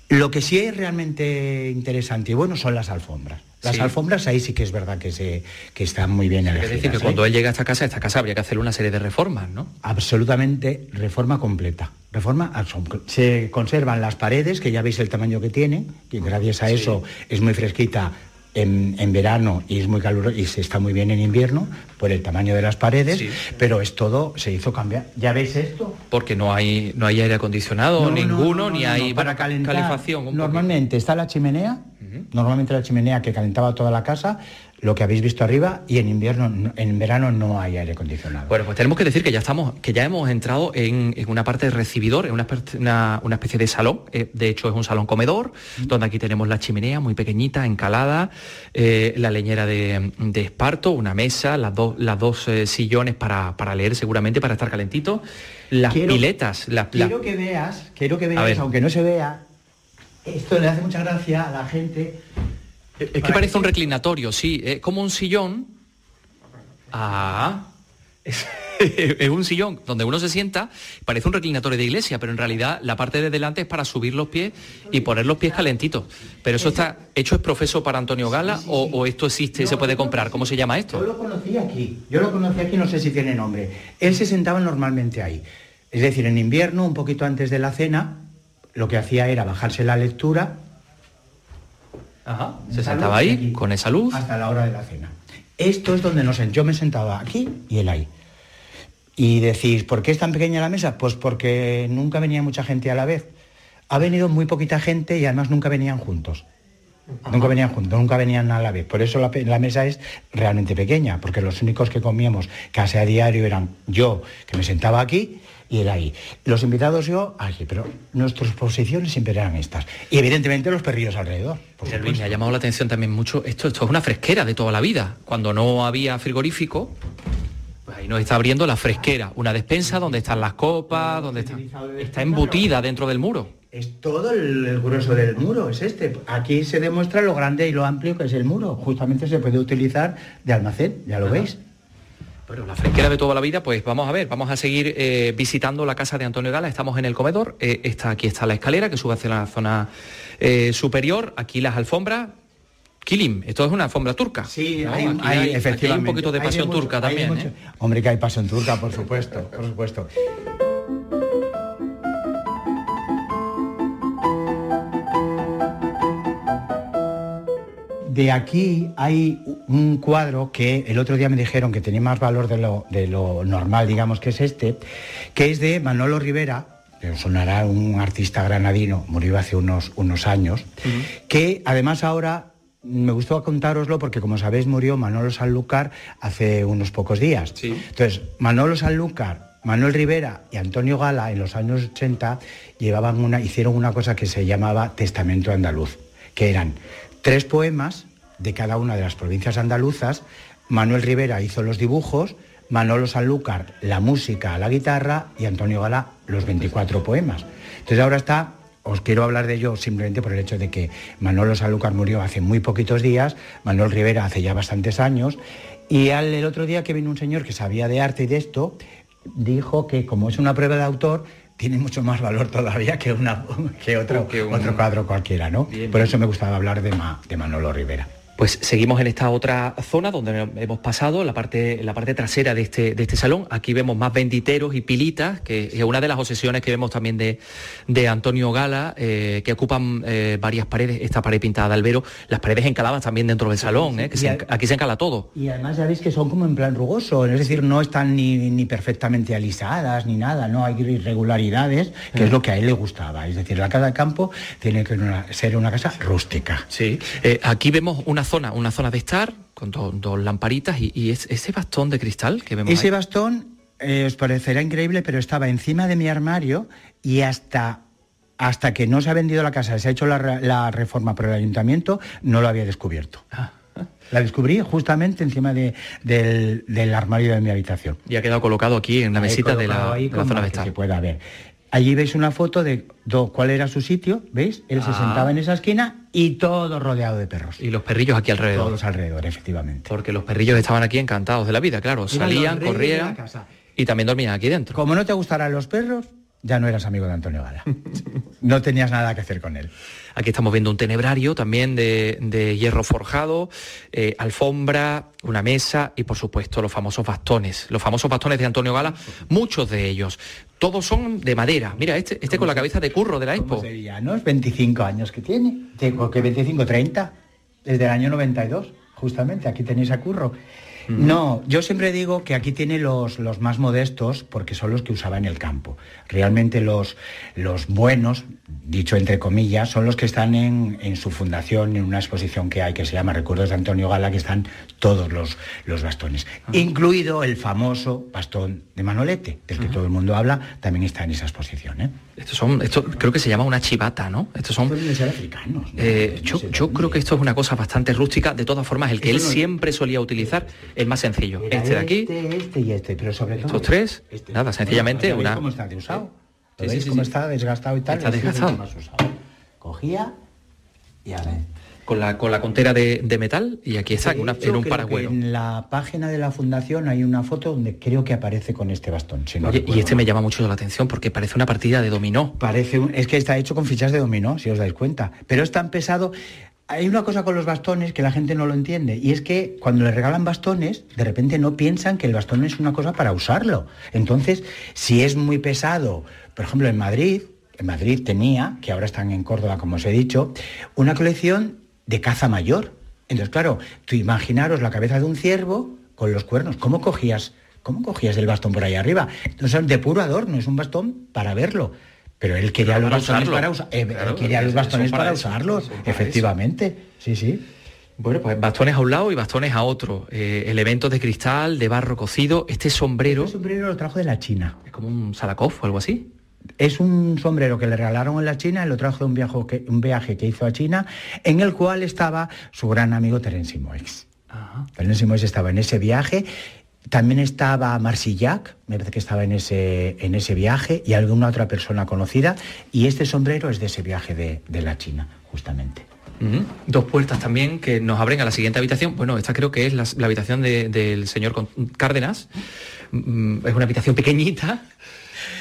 Lo que sí es realmente interesante y bueno son las alfombras. Las Sí. alfombras ahí sí que es verdad que, se, que están muy bien Es elegidas. decir, que ¿eh? cuando él llega a esta casa, esta casa habría que hacer una serie de reformas, ¿no? Absolutamente reforma completa. Reforma Se conservan las paredes, que ya veis el tamaño que tiene, que gracias a eso es muy fresquita en, en verano y es muy caluroso y se está muy bien en invierno por el tamaño de las paredes, pero es todo, se hizo cambiar. ¿Ya veis esto? Porque no hay, no hay aire acondicionado, No, no, ninguno, no, no, ni no, hay para calentar. calefacción. Normalmente está la chimenea, normalmente la chimenea que calentaba toda la casa, lo que habéis visto arriba, y en invierno, no- en verano no hay aire acondicionado. Bueno, pues tenemos que decir que ya estamos, que ya hemos entrado en, en una parte de recibidor, en una, espe- una- una especie de salón. Eh, de hecho, es un salón comedor, donde aquí tenemos la chimenea muy pequeñita, encalada, eh, la leñera de, de esparto, una mesa, las dos, las dos eh, sillones para, para leer seguramente, para estar calentito, las Quiero- piletas, las Quiero que veas, quiero que veas, aunque no se vea, esto le hace mucha gracia a la gente. Es que parece un reclinatorio, sí, es como un sillón. Ah, es, es un sillón donde uno se sienta, parece un reclinatorio de iglesia, pero en realidad la parte de delante es para subir los pies y poner los pies calentitos. Pero eso está hecho es profeso para Antonio Gala o, o esto existe y se puede comprar. ¿Cómo se llama Yo esto? lo conocí aquí, yo lo conocí aquí, no sé si tiene nombre. Él se sentaba normalmente ahí. Es decir, en invierno, un poquito antes de la cena, lo que hacía era bajarse la lectura. Ajá, se sentaba ahí aquí, con esa luz. Hasta la hora de la cena. Esto es donde nos yo me sentaba aquí y él ahí. Y decís, ¿por qué es tan pequeña la mesa? Pues porque nunca venía mucha gente a la vez. Ha venido muy poquita gente y además nunca venían juntos. Nunca venían juntos, nunca venían a la vez. Por eso la mesa es realmente pequeña, porque los únicos que comíamos casi a diario eran yo, que me sentaba aquí, y él ahí. Los invitados yo, aquí, pero nuestras posiciones siempre eran estas. Y evidentemente los perrillos alrededor. Mira, Luis, me ha llamado la atención también mucho, esto, esto es una fresquera de toda la vida. Cuando no había frigorífico, pues ahí nos está abriendo la fresquera, una despensa donde están las copas, donde está, está embutida dentro del muro. Es todo el, el grueso del muro, es este. Aquí se demuestra lo grande y lo amplio que es el muro. Justamente se puede utilizar de almacén, ya lo Ajá. veis. Bueno, la fresquera de toda la vida, pues vamos a ver, vamos a seguir eh, visitando la casa de Antonio Gala. Estamos en el comedor, eh, está, aquí está la escalera que sube hacia la zona eh, superior, aquí las alfombras. Kilim, esto es una alfombra turca. Sí, ¿no? hay, efectivamente. un poquito de pasión mucho- turca también. Hombre, que hay pasión turca, por supuesto, por supuesto. De aquí hay un cuadro que el otro día me dijeron que tenía más valor de lo, de lo normal, digamos que es este, que es de Manolo Rivera, que sonará un artista granadino, murió hace unos, unos años, que además ahora me gustó contároslo porque como sabéis murió Manolo Sanlúcar hace unos pocos días. Entonces, Manolo Sanlúcar, Manuel Rivera y Antonio Gala en los años 80 llevaban una, hicieron una cosa que se llamaba Testamento Andaluz, que eran tres poemas de cada una de las provincias andaluzas. Manuel Rivera hizo los dibujos, Manolo Sanlúcar la música, la guitarra y Antonio Gala los 24 poemas. Entonces ahora está os quiero hablar de ello simplemente por el hecho de que Manolo Sanlúcar murió hace muy poquitos días, Manuel Rivera hace ya bastantes años, y al, el otro día que vino un señor que sabía de arte y de esto, dijo que como es una prueba de autor, tiene mucho más valor todavía que, una, que otro, Que un- otro cuadro cualquiera, ¿no? Bien, por eso me gustaba hablar de, Ma- de Manolo Rivera. Pues seguimos en esta otra zona donde hemos pasado, la parte, la parte trasera de este, de este salón. Aquí vemos más benditeros y pilitas, que es una de las obsesiones que vemos también de, de Antonio Gala, eh, que ocupan eh, varias paredes, esta pared pintada de albero, las paredes encaladas también dentro del salón, eh, que se aquí se encala todo. Y además ya veis que son como en plan rugoso, es decir, no están ni, ni perfectamente alisadas ni nada, no hay irregularidades, que es lo que a él le gustaba. Es decir, la casa de campo tiene que ser una casa rústica. Sí. Aquí vemos una zona, una zona de estar, con do- dos lamparitas y, y es- ese bastón de cristal que vemos Ese ahí. bastón eh, os parecerá increíble, pero estaba encima de mi armario y hasta, hasta que no se ha vendido la casa, se ha hecho la, re- la reforma por el ayuntamiento, no lo había descubierto. Ah. La descubrí justamente encima de- del, del armario de mi habitación. Y ha quedado colocado aquí en la mesita de la, de zona de que estar. se pueda ver. Allí veis una foto de do- cuál era su sitio, ¿veis? Él se Ah. sentaba en esa esquina y todo rodeado de perros. Y los perrillos aquí alrededor. Todos alrededor, efectivamente. Porque los perrillos estaban aquí encantados de la vida, claro. Salían, corrían y también dormían aquí dentro. Como no te gustarán los perros, ya no eras amigo de Antonio Gala. No tenías nada que hacer con él. Aquí estamos viendo un tenebrario también de, hierro forjado, eh, alfombra, una mesa y por supuesto los famosos bastones. Los famosos bastones de Antonio Gala, muchos de ellos. Todos son de madera. Mira, este, este con la cabeza de curro de la Expo. sería, no? 25 años que tiene. ¿Qué 25, 30? Desde el año 92, justamente. Aquí tenéis a curro. No, yo siempre digo que aquí tiene los, los, más modestos porque son los que usaba en el campo. Realmente los, los buenos, dicho entre comillas, son los que están en, en, su fundación, en una exposición que hay que se llama Recuerdos de Antonio Gala, que están todos los, los bastones, incluido el famoso bastón de Manolete, del que todo el mundo habla, también está en esa exposición. ¿eh? Estos son, esto creo que se llama una chivata, ¿no? Estos son africanos. Eh, yo, yo creo que esto es una cosa bastante rústica. De todas formas, el que él siempre solía utilizar el más sencillo. este de aquí. Este, este y este, pero sobre todo. Estos tres, este. nada, sencillamente una. ¿Cómo está de usado? ¿Veis cómo está desgastado y tal? Está desgastado. Cogía y a ver con la, con la contera de, metal y aquí está, en un paragüero. En la página de la fundación hay una foto donde creo que aparece con este bastón. y este me llama mucho la atención porque parece una partida de dominó. Parece es que está hecho con fichas de dominó, si os dais cuenta. Pero es tan pesado. Hay una cosa con los bastones que la gente no lo entiende y es que cuando le regalan bastones, de repente no piensan que el bastón es una cosa para usarlo. Entonces, si es muy pesado, por ejemplo en Madrid, en Madrid tenía, que ahora están en Córdoba, como os he dicho, una colección de caza mayor. Entonces, claro, tú imaginaros la cabeza de un ciervo con los cuernos. ¿Cómo cogías, cómo cogías el bastón por ahí arriba? Entonces, de puro adorno, es un bastón para verlo. Pero él quería los bastones para, eh, quería los bastones para, usarlos, efectivamente. Sí, sí. Bueno, pues bastones a un lado y bastones a otro. Eh, elementos de cristal, de barro cocido. Este sombrero. Este sombrero lo trajo de la China. Es como un Salakov o algo así. Es un sombrero que le regalaron en la China, lo trajo de un viaje que, un viaje que hizo a China, en el cual estaba su gran amigo Terence Moix. Terence Moix estaba en ese viaje también estaba Marsillac, me parece que estaba en ese, en ese viaje, y alguna otra persona conocida, y este sombrero es de ese viaje de, la China, justamente. Dos puertas también que nos abren a la siguiente habitación. Bueno, esta creo que es la, habitación del señor Cárdenas. Mm, es una habitación pequeñita,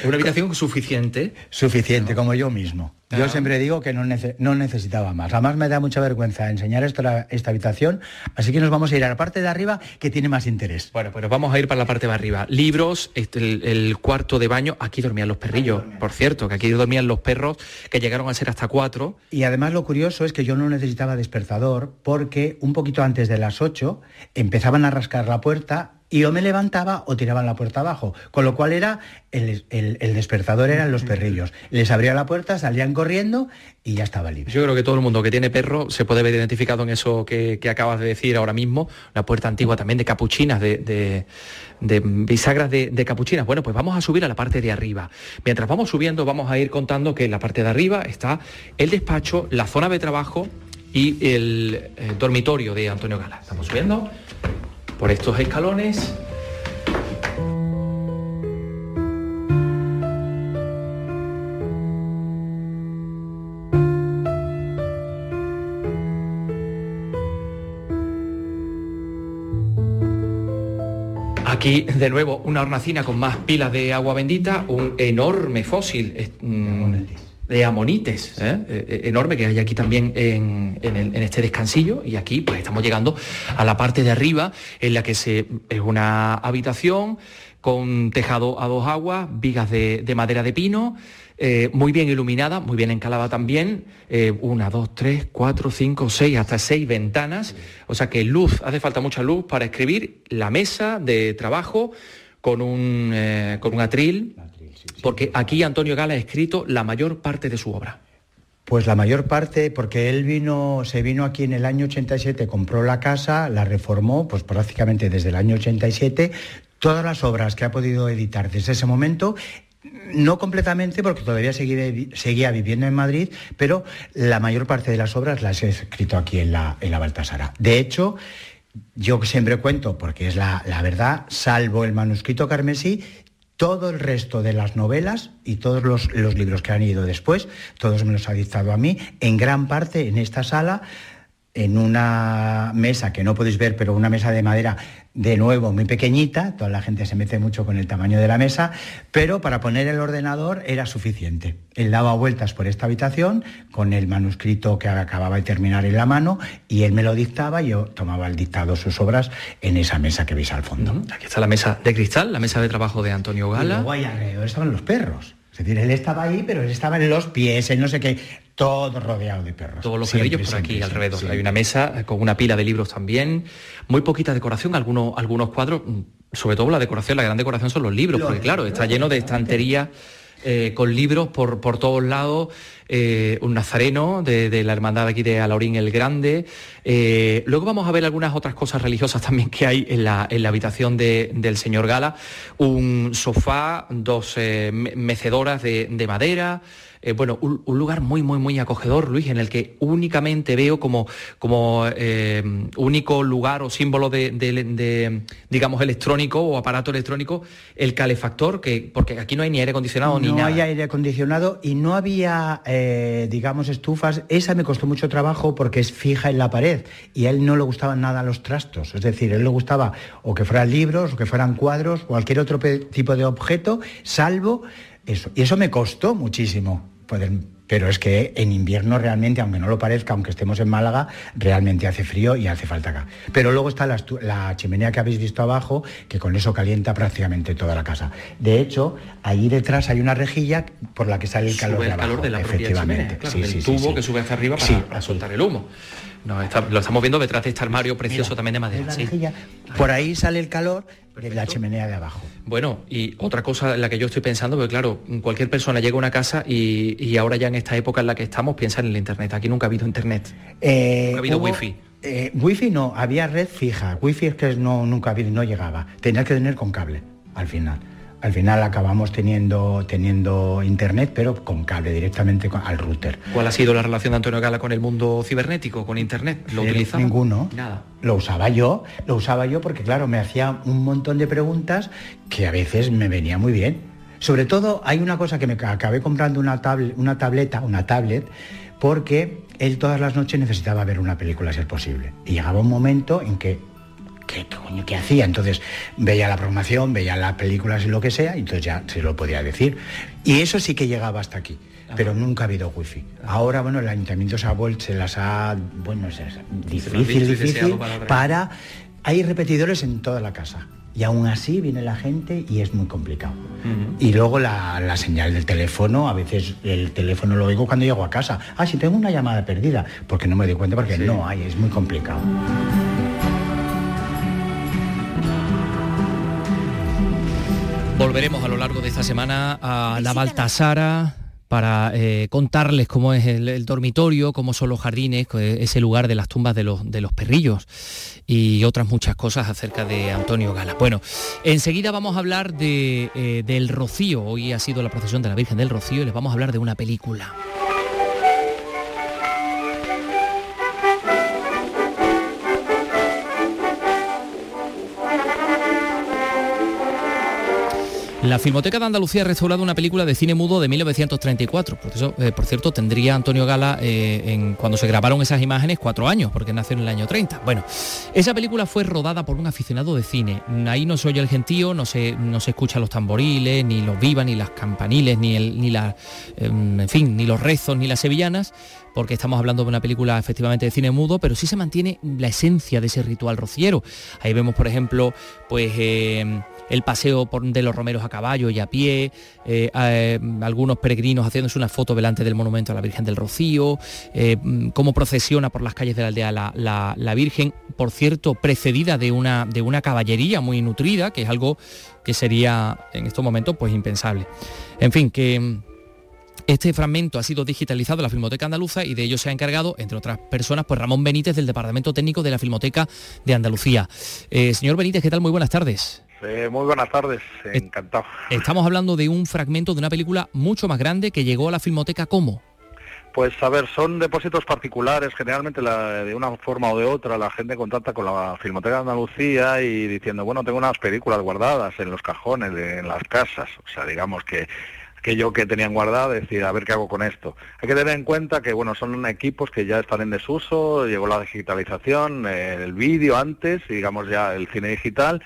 una habitación suficiente. Suficiente, como yo mismo. Yo siempre digo que no, necesitaba más. Además me da mucha vergüenza enseñar esta, esta habitación, así que nos vamos a ir a la parte de arriba que tiene más interés. Bueno, pues vamos a ir para la parte de arriba. Libros, este, el, cuarto de baño, aquí dormían los perrillos, por cierto, que aquí dormían los perros que llegaron a ser hasta cuatro. Y además lo curioso es que yo no necesitaba despertador porque un poquito antes de las ocho empezaban a rascar la puerta y o me levantaba o tiraban la puerta abajo, con lo cual era el, despertador eran los perrillos. Les abría la puerta, salían corriendo y ya estaba libre. Yo creo que todo el mundo que tiene perro se puede ver identificado en eso que, acabas de decir ahora mismo, la puerta antigua también de capuchinas, de, bisagras de, de, capuchinas. Bueno, pues vamos a subir a la parte de arriba. Mientras vamos subiendo vamos a ir contando que en la parte de arriba está el despacho, la zona de trabajo y el, el eh, dormitorio de Antonio Gala. Estamos subiendo por estos escalones. Aquí, de nuevo, una hornacina con más pilas de agua bendita, un enorme fósil. Mm, de amonites, ¿eh? Eh, eh, enorme que hay aquí también en, este descansillo. Y aquí pues estamos llegando a la parte de arriba en la que es una habitación con tejado a dos aguas, vigas de, madera de pino, muy bien iluminada, muy bien encalada también, una, dos, tres, cuatro, cinco, seis, hasta seis ventanas, o sea que luz, hace falta mucha luz para escribir, la mesa de trabajo con un, con un atril, porque aquí Antonio Gala ha escrito la mayor parte de su obra. Pues la mayor parte, porque él vino, se vino aquí en el año 87, compró la casa, la reformó, pues prácticamente desde el año 87, todas las obras que ha podido editar desde ese momento no completamente porque todavía seguía, viviendo en Madrid, pero la mayor parte de las obras las he escrito aquí en la, en la Baltasara. De hecho, yo siempre cuento, porque es la, la verdad, salvo el manuscrito carmesí, todo el resto de las novelas y todos los, libros que han ido después, todos me los ha dictado a mí, en gran parte en esta sala en una mesa que no podéis ver, pero una mesa de madera de nuevo muy pequeñita, toda la gente se mete mucho con el tamaño de la mesa, pero para poner el ordenador era suficiente. Él daba vueltas por esta habitación con el manuscrito que acababa de terminar en la mano y él me lo dictaba y yo tomaba el dictado sus obras en esa mesa que veis al fondo. Aquí está la mesa de cristal, la mesa de trabajo de Antonio Gala. Y luego ahí alrededor estaban los perros. Es decir, él estaba ahí, pero él estaba en los pies, en no sé qué, todo rodeado de perros. Todos los perrillos por aquí alrededor. Hay una mesa con una pila de libros también, muy poquita decoración, algunos, algunos cuadros, mm, sobre todo la decoración, la gran decoración son los libros, porque claro, está lleno de estanterías eh, con libros por, por todos lados, eh, un nazareno de, la hermandad aquí de Alaurín el Grande. Eh, luego vamos a ver algunas otras cosas religiosas también que hay en la, en la habitación del señor Gala. Un sofá, dos mecedoras de, de madera. Eh, bueno, un, lugar muy, muy, muy acogedor, Luis, en el que únicamente veo como, como eh, único lugar o símbolo de, digamos, electrónico o aparato electrónico, el calefactor, que, porque aquí no hay ni aire acondicionado ni nada. No hay aire acondicionado y no había, eh, digamos, estufas. Esa me costó mucho trabajo porque es fija en la pared y a él no le gustaban nada los trastos. Es decir, a él le gustaba o que fueran libros o que fueran cuadros, cualquier otro tipo de objeto, salvo eso. Y eso me costó muchísimo pero es que en invierno realmente, aunque no lo parezca, aunque estemos en Málaga, realmente hace frío y hace falta acá. Pero luego está la, chimenea que habéis visto abajo, que con eso calienta prácticamente toda la casa. De hecho, ahí detrás hay una rejilla por la que sale el calor, de, abajo, calor de la efectivamente. el tubo que sube hacia arriba para, soltar el humo. No, lo estamos viendo detrás de este armario precioso también de madera. Por ahí sale el calor de la chimenea de abajo. Bueno, y otra cosa en la que yo estoy pensando, porque claro, cualquier persona llega a una casa y, ahora ya en esta época en la que estamos piensa en el internet. Aquí nunca ha habido internet. Eh, nunca ha habido wifi. Eh, wifi no, había red fija. Wifi es que no, nunca había, no llegaba. Tenía que tener con cable al final al final acabamos teniendo, teniendo internet, pero con cable directamente al router. ¿Cuál ha sido la relación de Antonio Gala con el mundo cibernético, con internet? ¿Lo utilizaba? Ninguno. Nada. Lo usaba yo, lo usaba yo porque claro, me hacía un montón de preguntas que a veces me venía muy bien. Sobre todo hay una cosa que me acabé comprando una, una tableta, una tablet, porque él todas las noches necesitaba ver una película si es posible. Y llegaba un momento en que ¿qué coño qué hacía? Entonces veía la programación, veía las películas y lo que sea, y entonces ya se lo podía decir. Y eso sí que llegaba hasta aquí, pero nunca ha habido wifi. Ahora, bueno, el ayuntamiento se, ha vuelto, se las ha, bueno, es difícil, difícil, para... Hay repetidores en toda la casa. Y aún así viene la gente y es muy complicado. Y luego la, señal del teléfono, a veces el teléfono lo oigo cuando llego a casa. Ah, si tengo una llamada perdida, porque no me doy cuenta, porque no hay, es muy complicado. Volveremos a lo largo de esta semana a la Baltasara para eh, contarles cómo es el, dormitorio, cómo son los jardines, ese lugar de las tumbas de los, de los perrillos y otras muchas cosas acerca de Antonio Gala. Bueno, enseguida vamos a hablar de, eh, del Rocío. Hoy ha sido la procesión de la Virgen del Rocío y les vamos a hablar de una película. La Filmoteca de Andalucía ha restaurado una película de cine mudo de 1934. Por, eso, eh, por cierto, tendría Antonio Gala, eh, en, cuando se grabaron esas imágenes, cuatro años, porque nació en el año 30. Bueno, esa película fue rodada por un aficionado de cine. Ahí no se oye el gentío, no se, no se escucha los tamboriles, ni los vivas, ni las campaniles, ni, el, ni la, em, en fin, ni los rezos, ni las sevillanas, porque estamos hablando de una película efectivamente de cine mudo, pero sí se mantiene la esencia de ese ritual rociero. Ahí vemos, por ejemplo, pues em, el paseo de los romeros a caballo y a pie, eh, eh, algunos peregrinos haciéndose una foto delante del monumento a la Virgen del Rocío, eh, cómo procesiona por las calles de la aldea la, Virgen, por cierto, precedida de una, de una caballería muy nutrida, que es algo que sería en estos momentos pues impensable. En fin, que mm, este fragmento ha sido digitalizado en la Filmoteca Andaluza y de ello se ha encargado, entre otras personas, pues Ramón Benítez del Departamento Técnico de la Filmoteca de Andalucía. señor Benítez, ¿qué tal? Muy buenas tardes. Eh, muy buenas tardes, encantado. Estamos hablando de un fragmento de una película mucho más grande que llegó a la Filmoteca ¿cómo? Pues a ver, son depósitos particulares, generalmente de una forma o de otra la gente contacta con la Filmoteca de Andalucía y diciendo, bueno, tengo unas películas guardadas en los cajones, en las casas, o sea, digamos que que yo que tenían guardado, decir, a ver qué hago con esto. Hay que tener en cuenta que, bueno, son equipos que ya están en desuso, llegó la digitalización, el vídeo antes, y digamos ya el cine digital,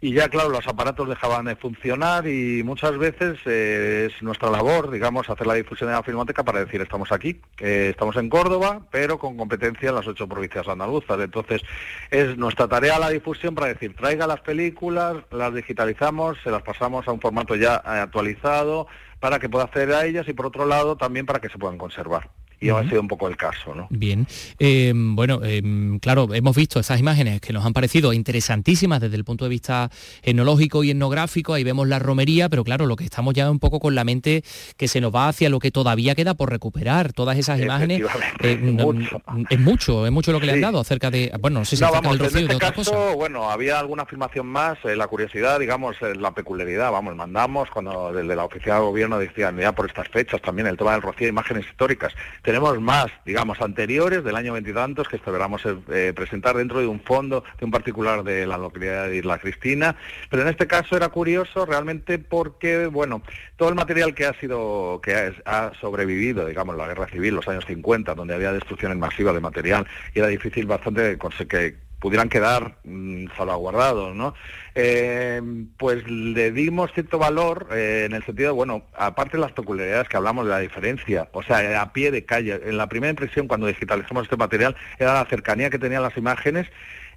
y ya claro los aparatos dejaban de funcionar y muchas veces eh, es nuestra labor digamos hacer la difusión de la filmoteca para decir estamos aquí eh, estamos en Córdoba pero con competencia en las ocho provincias andaluzas. Entonces es nuestra tarea la difusión para decir traiga las películas las digitalizamos se las pasamos a un formato ya actualizado para que pueda acceder a ellas y por otro lado también para que se puedan conservar y ha sido un poco el caso. ¿no? Bien, eh, bueno, eh, claro, hemos visto esas imágenes que nos han parecido interesantísimas desde el punto de vista etnológico y etnográfico, ahí vemos la romería, pero claro, lo que estamos ya un poco con la mente que se nos va hacia lo que todavía queda por recuperar, todas esas imágenes. Eh, mucho. Es mucho, es mucho lo que le han dado acerca de, bueno, no sé si no, vamos, del rocío en y de este otra caso, cosa. bueno, había alguna afirmación más, eh, la curiosidad, digamos, la peculiaridad, vamos, mandamos cuando desde la oficina de gobierno decían, ya por estas fechas también el tema del rocío, imágenes históricas. Tenemos más, digamos, anteriores del año veintitantos que esperamos eh, presentar dentro de un fondo de un particular de la localidad de Isla Cristina, pero en este caso era curioso realmente porque, bueno, todo el material que ha sido, que ha, sobrevivido, digamos, la guerra civil, los años 50, donde había destrucciones masivas de material y era difícil bastante que pudieran quedar mm, salvaguardados, ¿no? Eh, pues le dimos cierto valor eh, en el sentido, bueno, aparte de las peculiaridades que hablamos de la diferencia, o sea, a pie de calle, en la primera impresión cuando digitalizamos este material era la cercanía que tenían las imágenes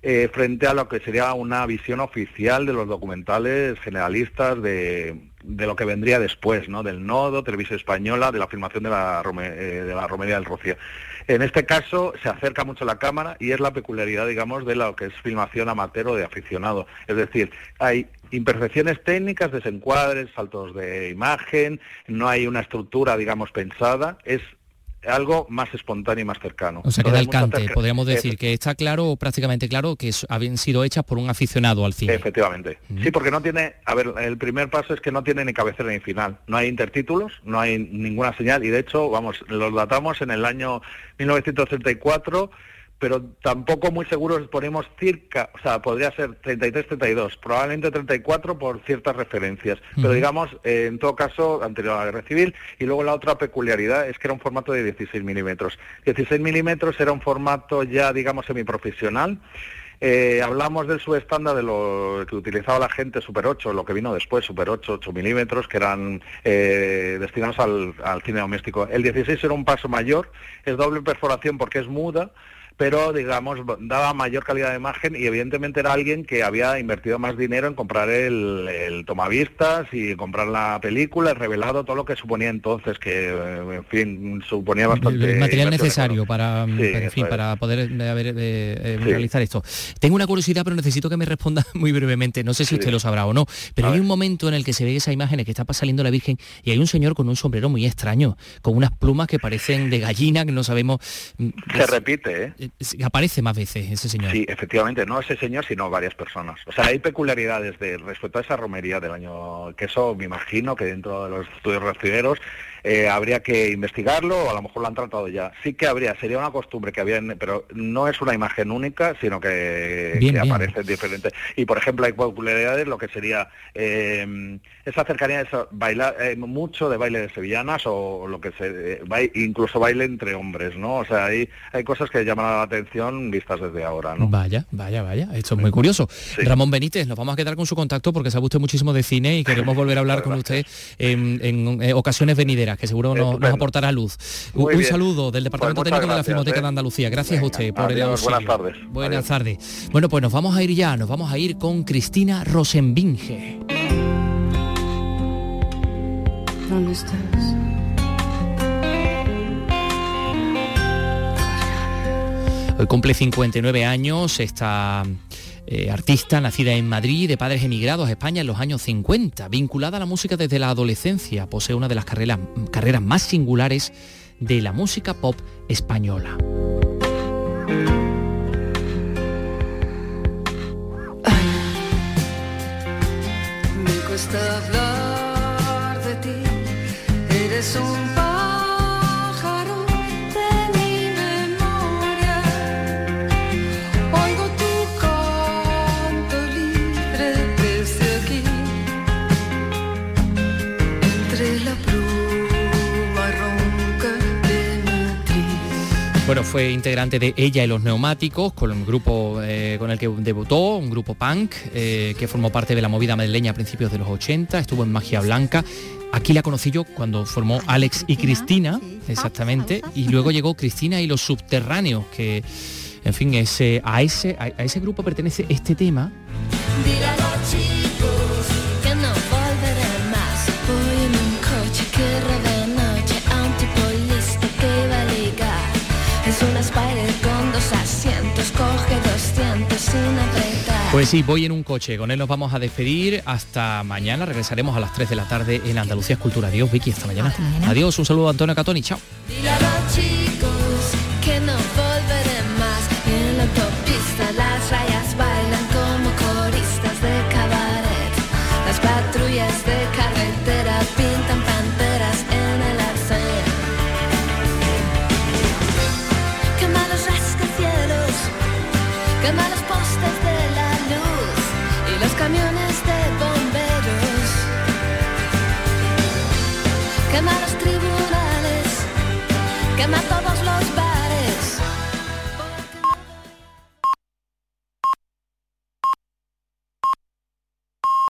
eh, frente a lo que sería una visión oficial de los documentales generalistas de, de lo que vendría después, ¿no? Del nodo, televisión española, de la filmación de la, Rome- eh, de la Romería del Rocío. En este caso se acerca mucho la cámara y es la peculiaridad, digamos, de lo que es filmación amateur o de aficionado. Es decir, hay imperfecciones técnicas, desencuadres, saltos de imagen, no hay una estructura, digamos, pensada, algo más espontáneo y más cercano. O sea, que Entonces, el mucho cante, acerca- podríamos Efe- decir que está claro o prácticamente claro que habían sido hechas por un aficionado al cine. Efectivamente. Sí, porque no tiene, a ver, el primer paso es que no tiene ni cabecera ni final. No hay intertítulos, no hay ninguna señal y de hecho, vamos, los datamos en el año 1934, pero tampoco muy seguros ponemos circa, o sea, podría ser 33-32, probablemente 34 por ciertas referencias, pero digamos, eh, en todo caso, anterior a la guerra civil, y luego la otra peculiaridad es que era un formato de 16 milímetros. 16 milímetros era un formato ya, digamos, semiprofesional, eh, hablamos del subestándar de lo que utilizaba la gente Super 8, lo que vino después, Super 8, 8 milímetros, que eran eh, destinados al, al cine doméstico. El 16 era un paso mayor, es doble perforación porque es muda, pero digamos daba mayor calidad de imagen y evidentemente era alguien que había invertido más dinero en comprar el, el tomavistas y comprar la película, el revelado, todo lo que suponía entonces, que eh, en fin, suponía bastante... el material necesario para, Sí, para, en fin, es. para poder eh, eh, Sí. realizar esto. Tengo una curiosidad, pero necesito que me responda muy brevemente. No sé si usted lo sabrá o no, pero hay un momento en el que se ve esa imagen que está saliendo la Virgen y hay un señor con un sombrero muy extraño, con unas plumas que parecen de gallina, que no sabemos... mm, Se repite, ¿eh? Aparece más veces ese señor. Sí, efectivamente, no ese señor, sino varias personas. O sea, hay peculiaridades de respecto a esa romería del año, que eso me imagino que dentro de los estudios rastreros eh, habría que investigarlo o a lo mejor lo han tratado ya. Sí que habría, sería una costumbre que había, en- pero no es una imagen única, sino que, Bien, que bien. aparece diferente. Y por ejemplo, hay peculiaridades, lo que sería eh, esa cercanía, esa, bailar, eh, mucho de baile de sevillanas o lo que se, eh, bai- incluso baile entre hombres, ¿no? O sea, hay, hay cosas que llaman la atención vistas desde ahora, ¿no? Vaya, vaya, vaya, esto es muy curioso. Ramón Benítez, nos vamos a quedar con su contacto porque sabe usted muchísimo de cine y queremos volver a hablar con usted en, en, eh, ocasiones venideras, que seguro nos, aportará luz. Un, Muy un bien. saludo del Departamento Pues muchas Técnico de la Filmoteca ¿eh? de Andalucía. Gracias a usted por el auxilio. buenas tardes. Buenas tardes. Bueno, pues nos vamos a ir ya, nos vamos a ir con Cristina Rosenbinge. ¿Dónde estás? Hoy cumple 59 años esta eh, artista nacida en Madrid, de padres emigrados a España en los años 50, vinculada a la música desde la adolescencia, posee una de las carreras, carreras más singulares de la música pop española. Bueno, fue integrante de Ella y los Neumáticos, con un grupo eh, con el que debutó, un grupo punk, eh, que formó parte de la movida madrileña a principios de los 80, estuvo en Magia Blanca. Aquí la conocí yo cuando formó Alex y Cristina, exactamente, y luego llegó Cristina y los Subterráneos, que, en fin, ese, a, ese, a ese grupo pertenece este tema. Pues sí, voy en un coche, con él nos vamos a despedir. Hasta mañana, regresaremos a las 3 de la tarde en Andalucía Escultura. Adiós, Vicky, hasta mañana. Adiós, un saludo a Antonio Catoni, chao.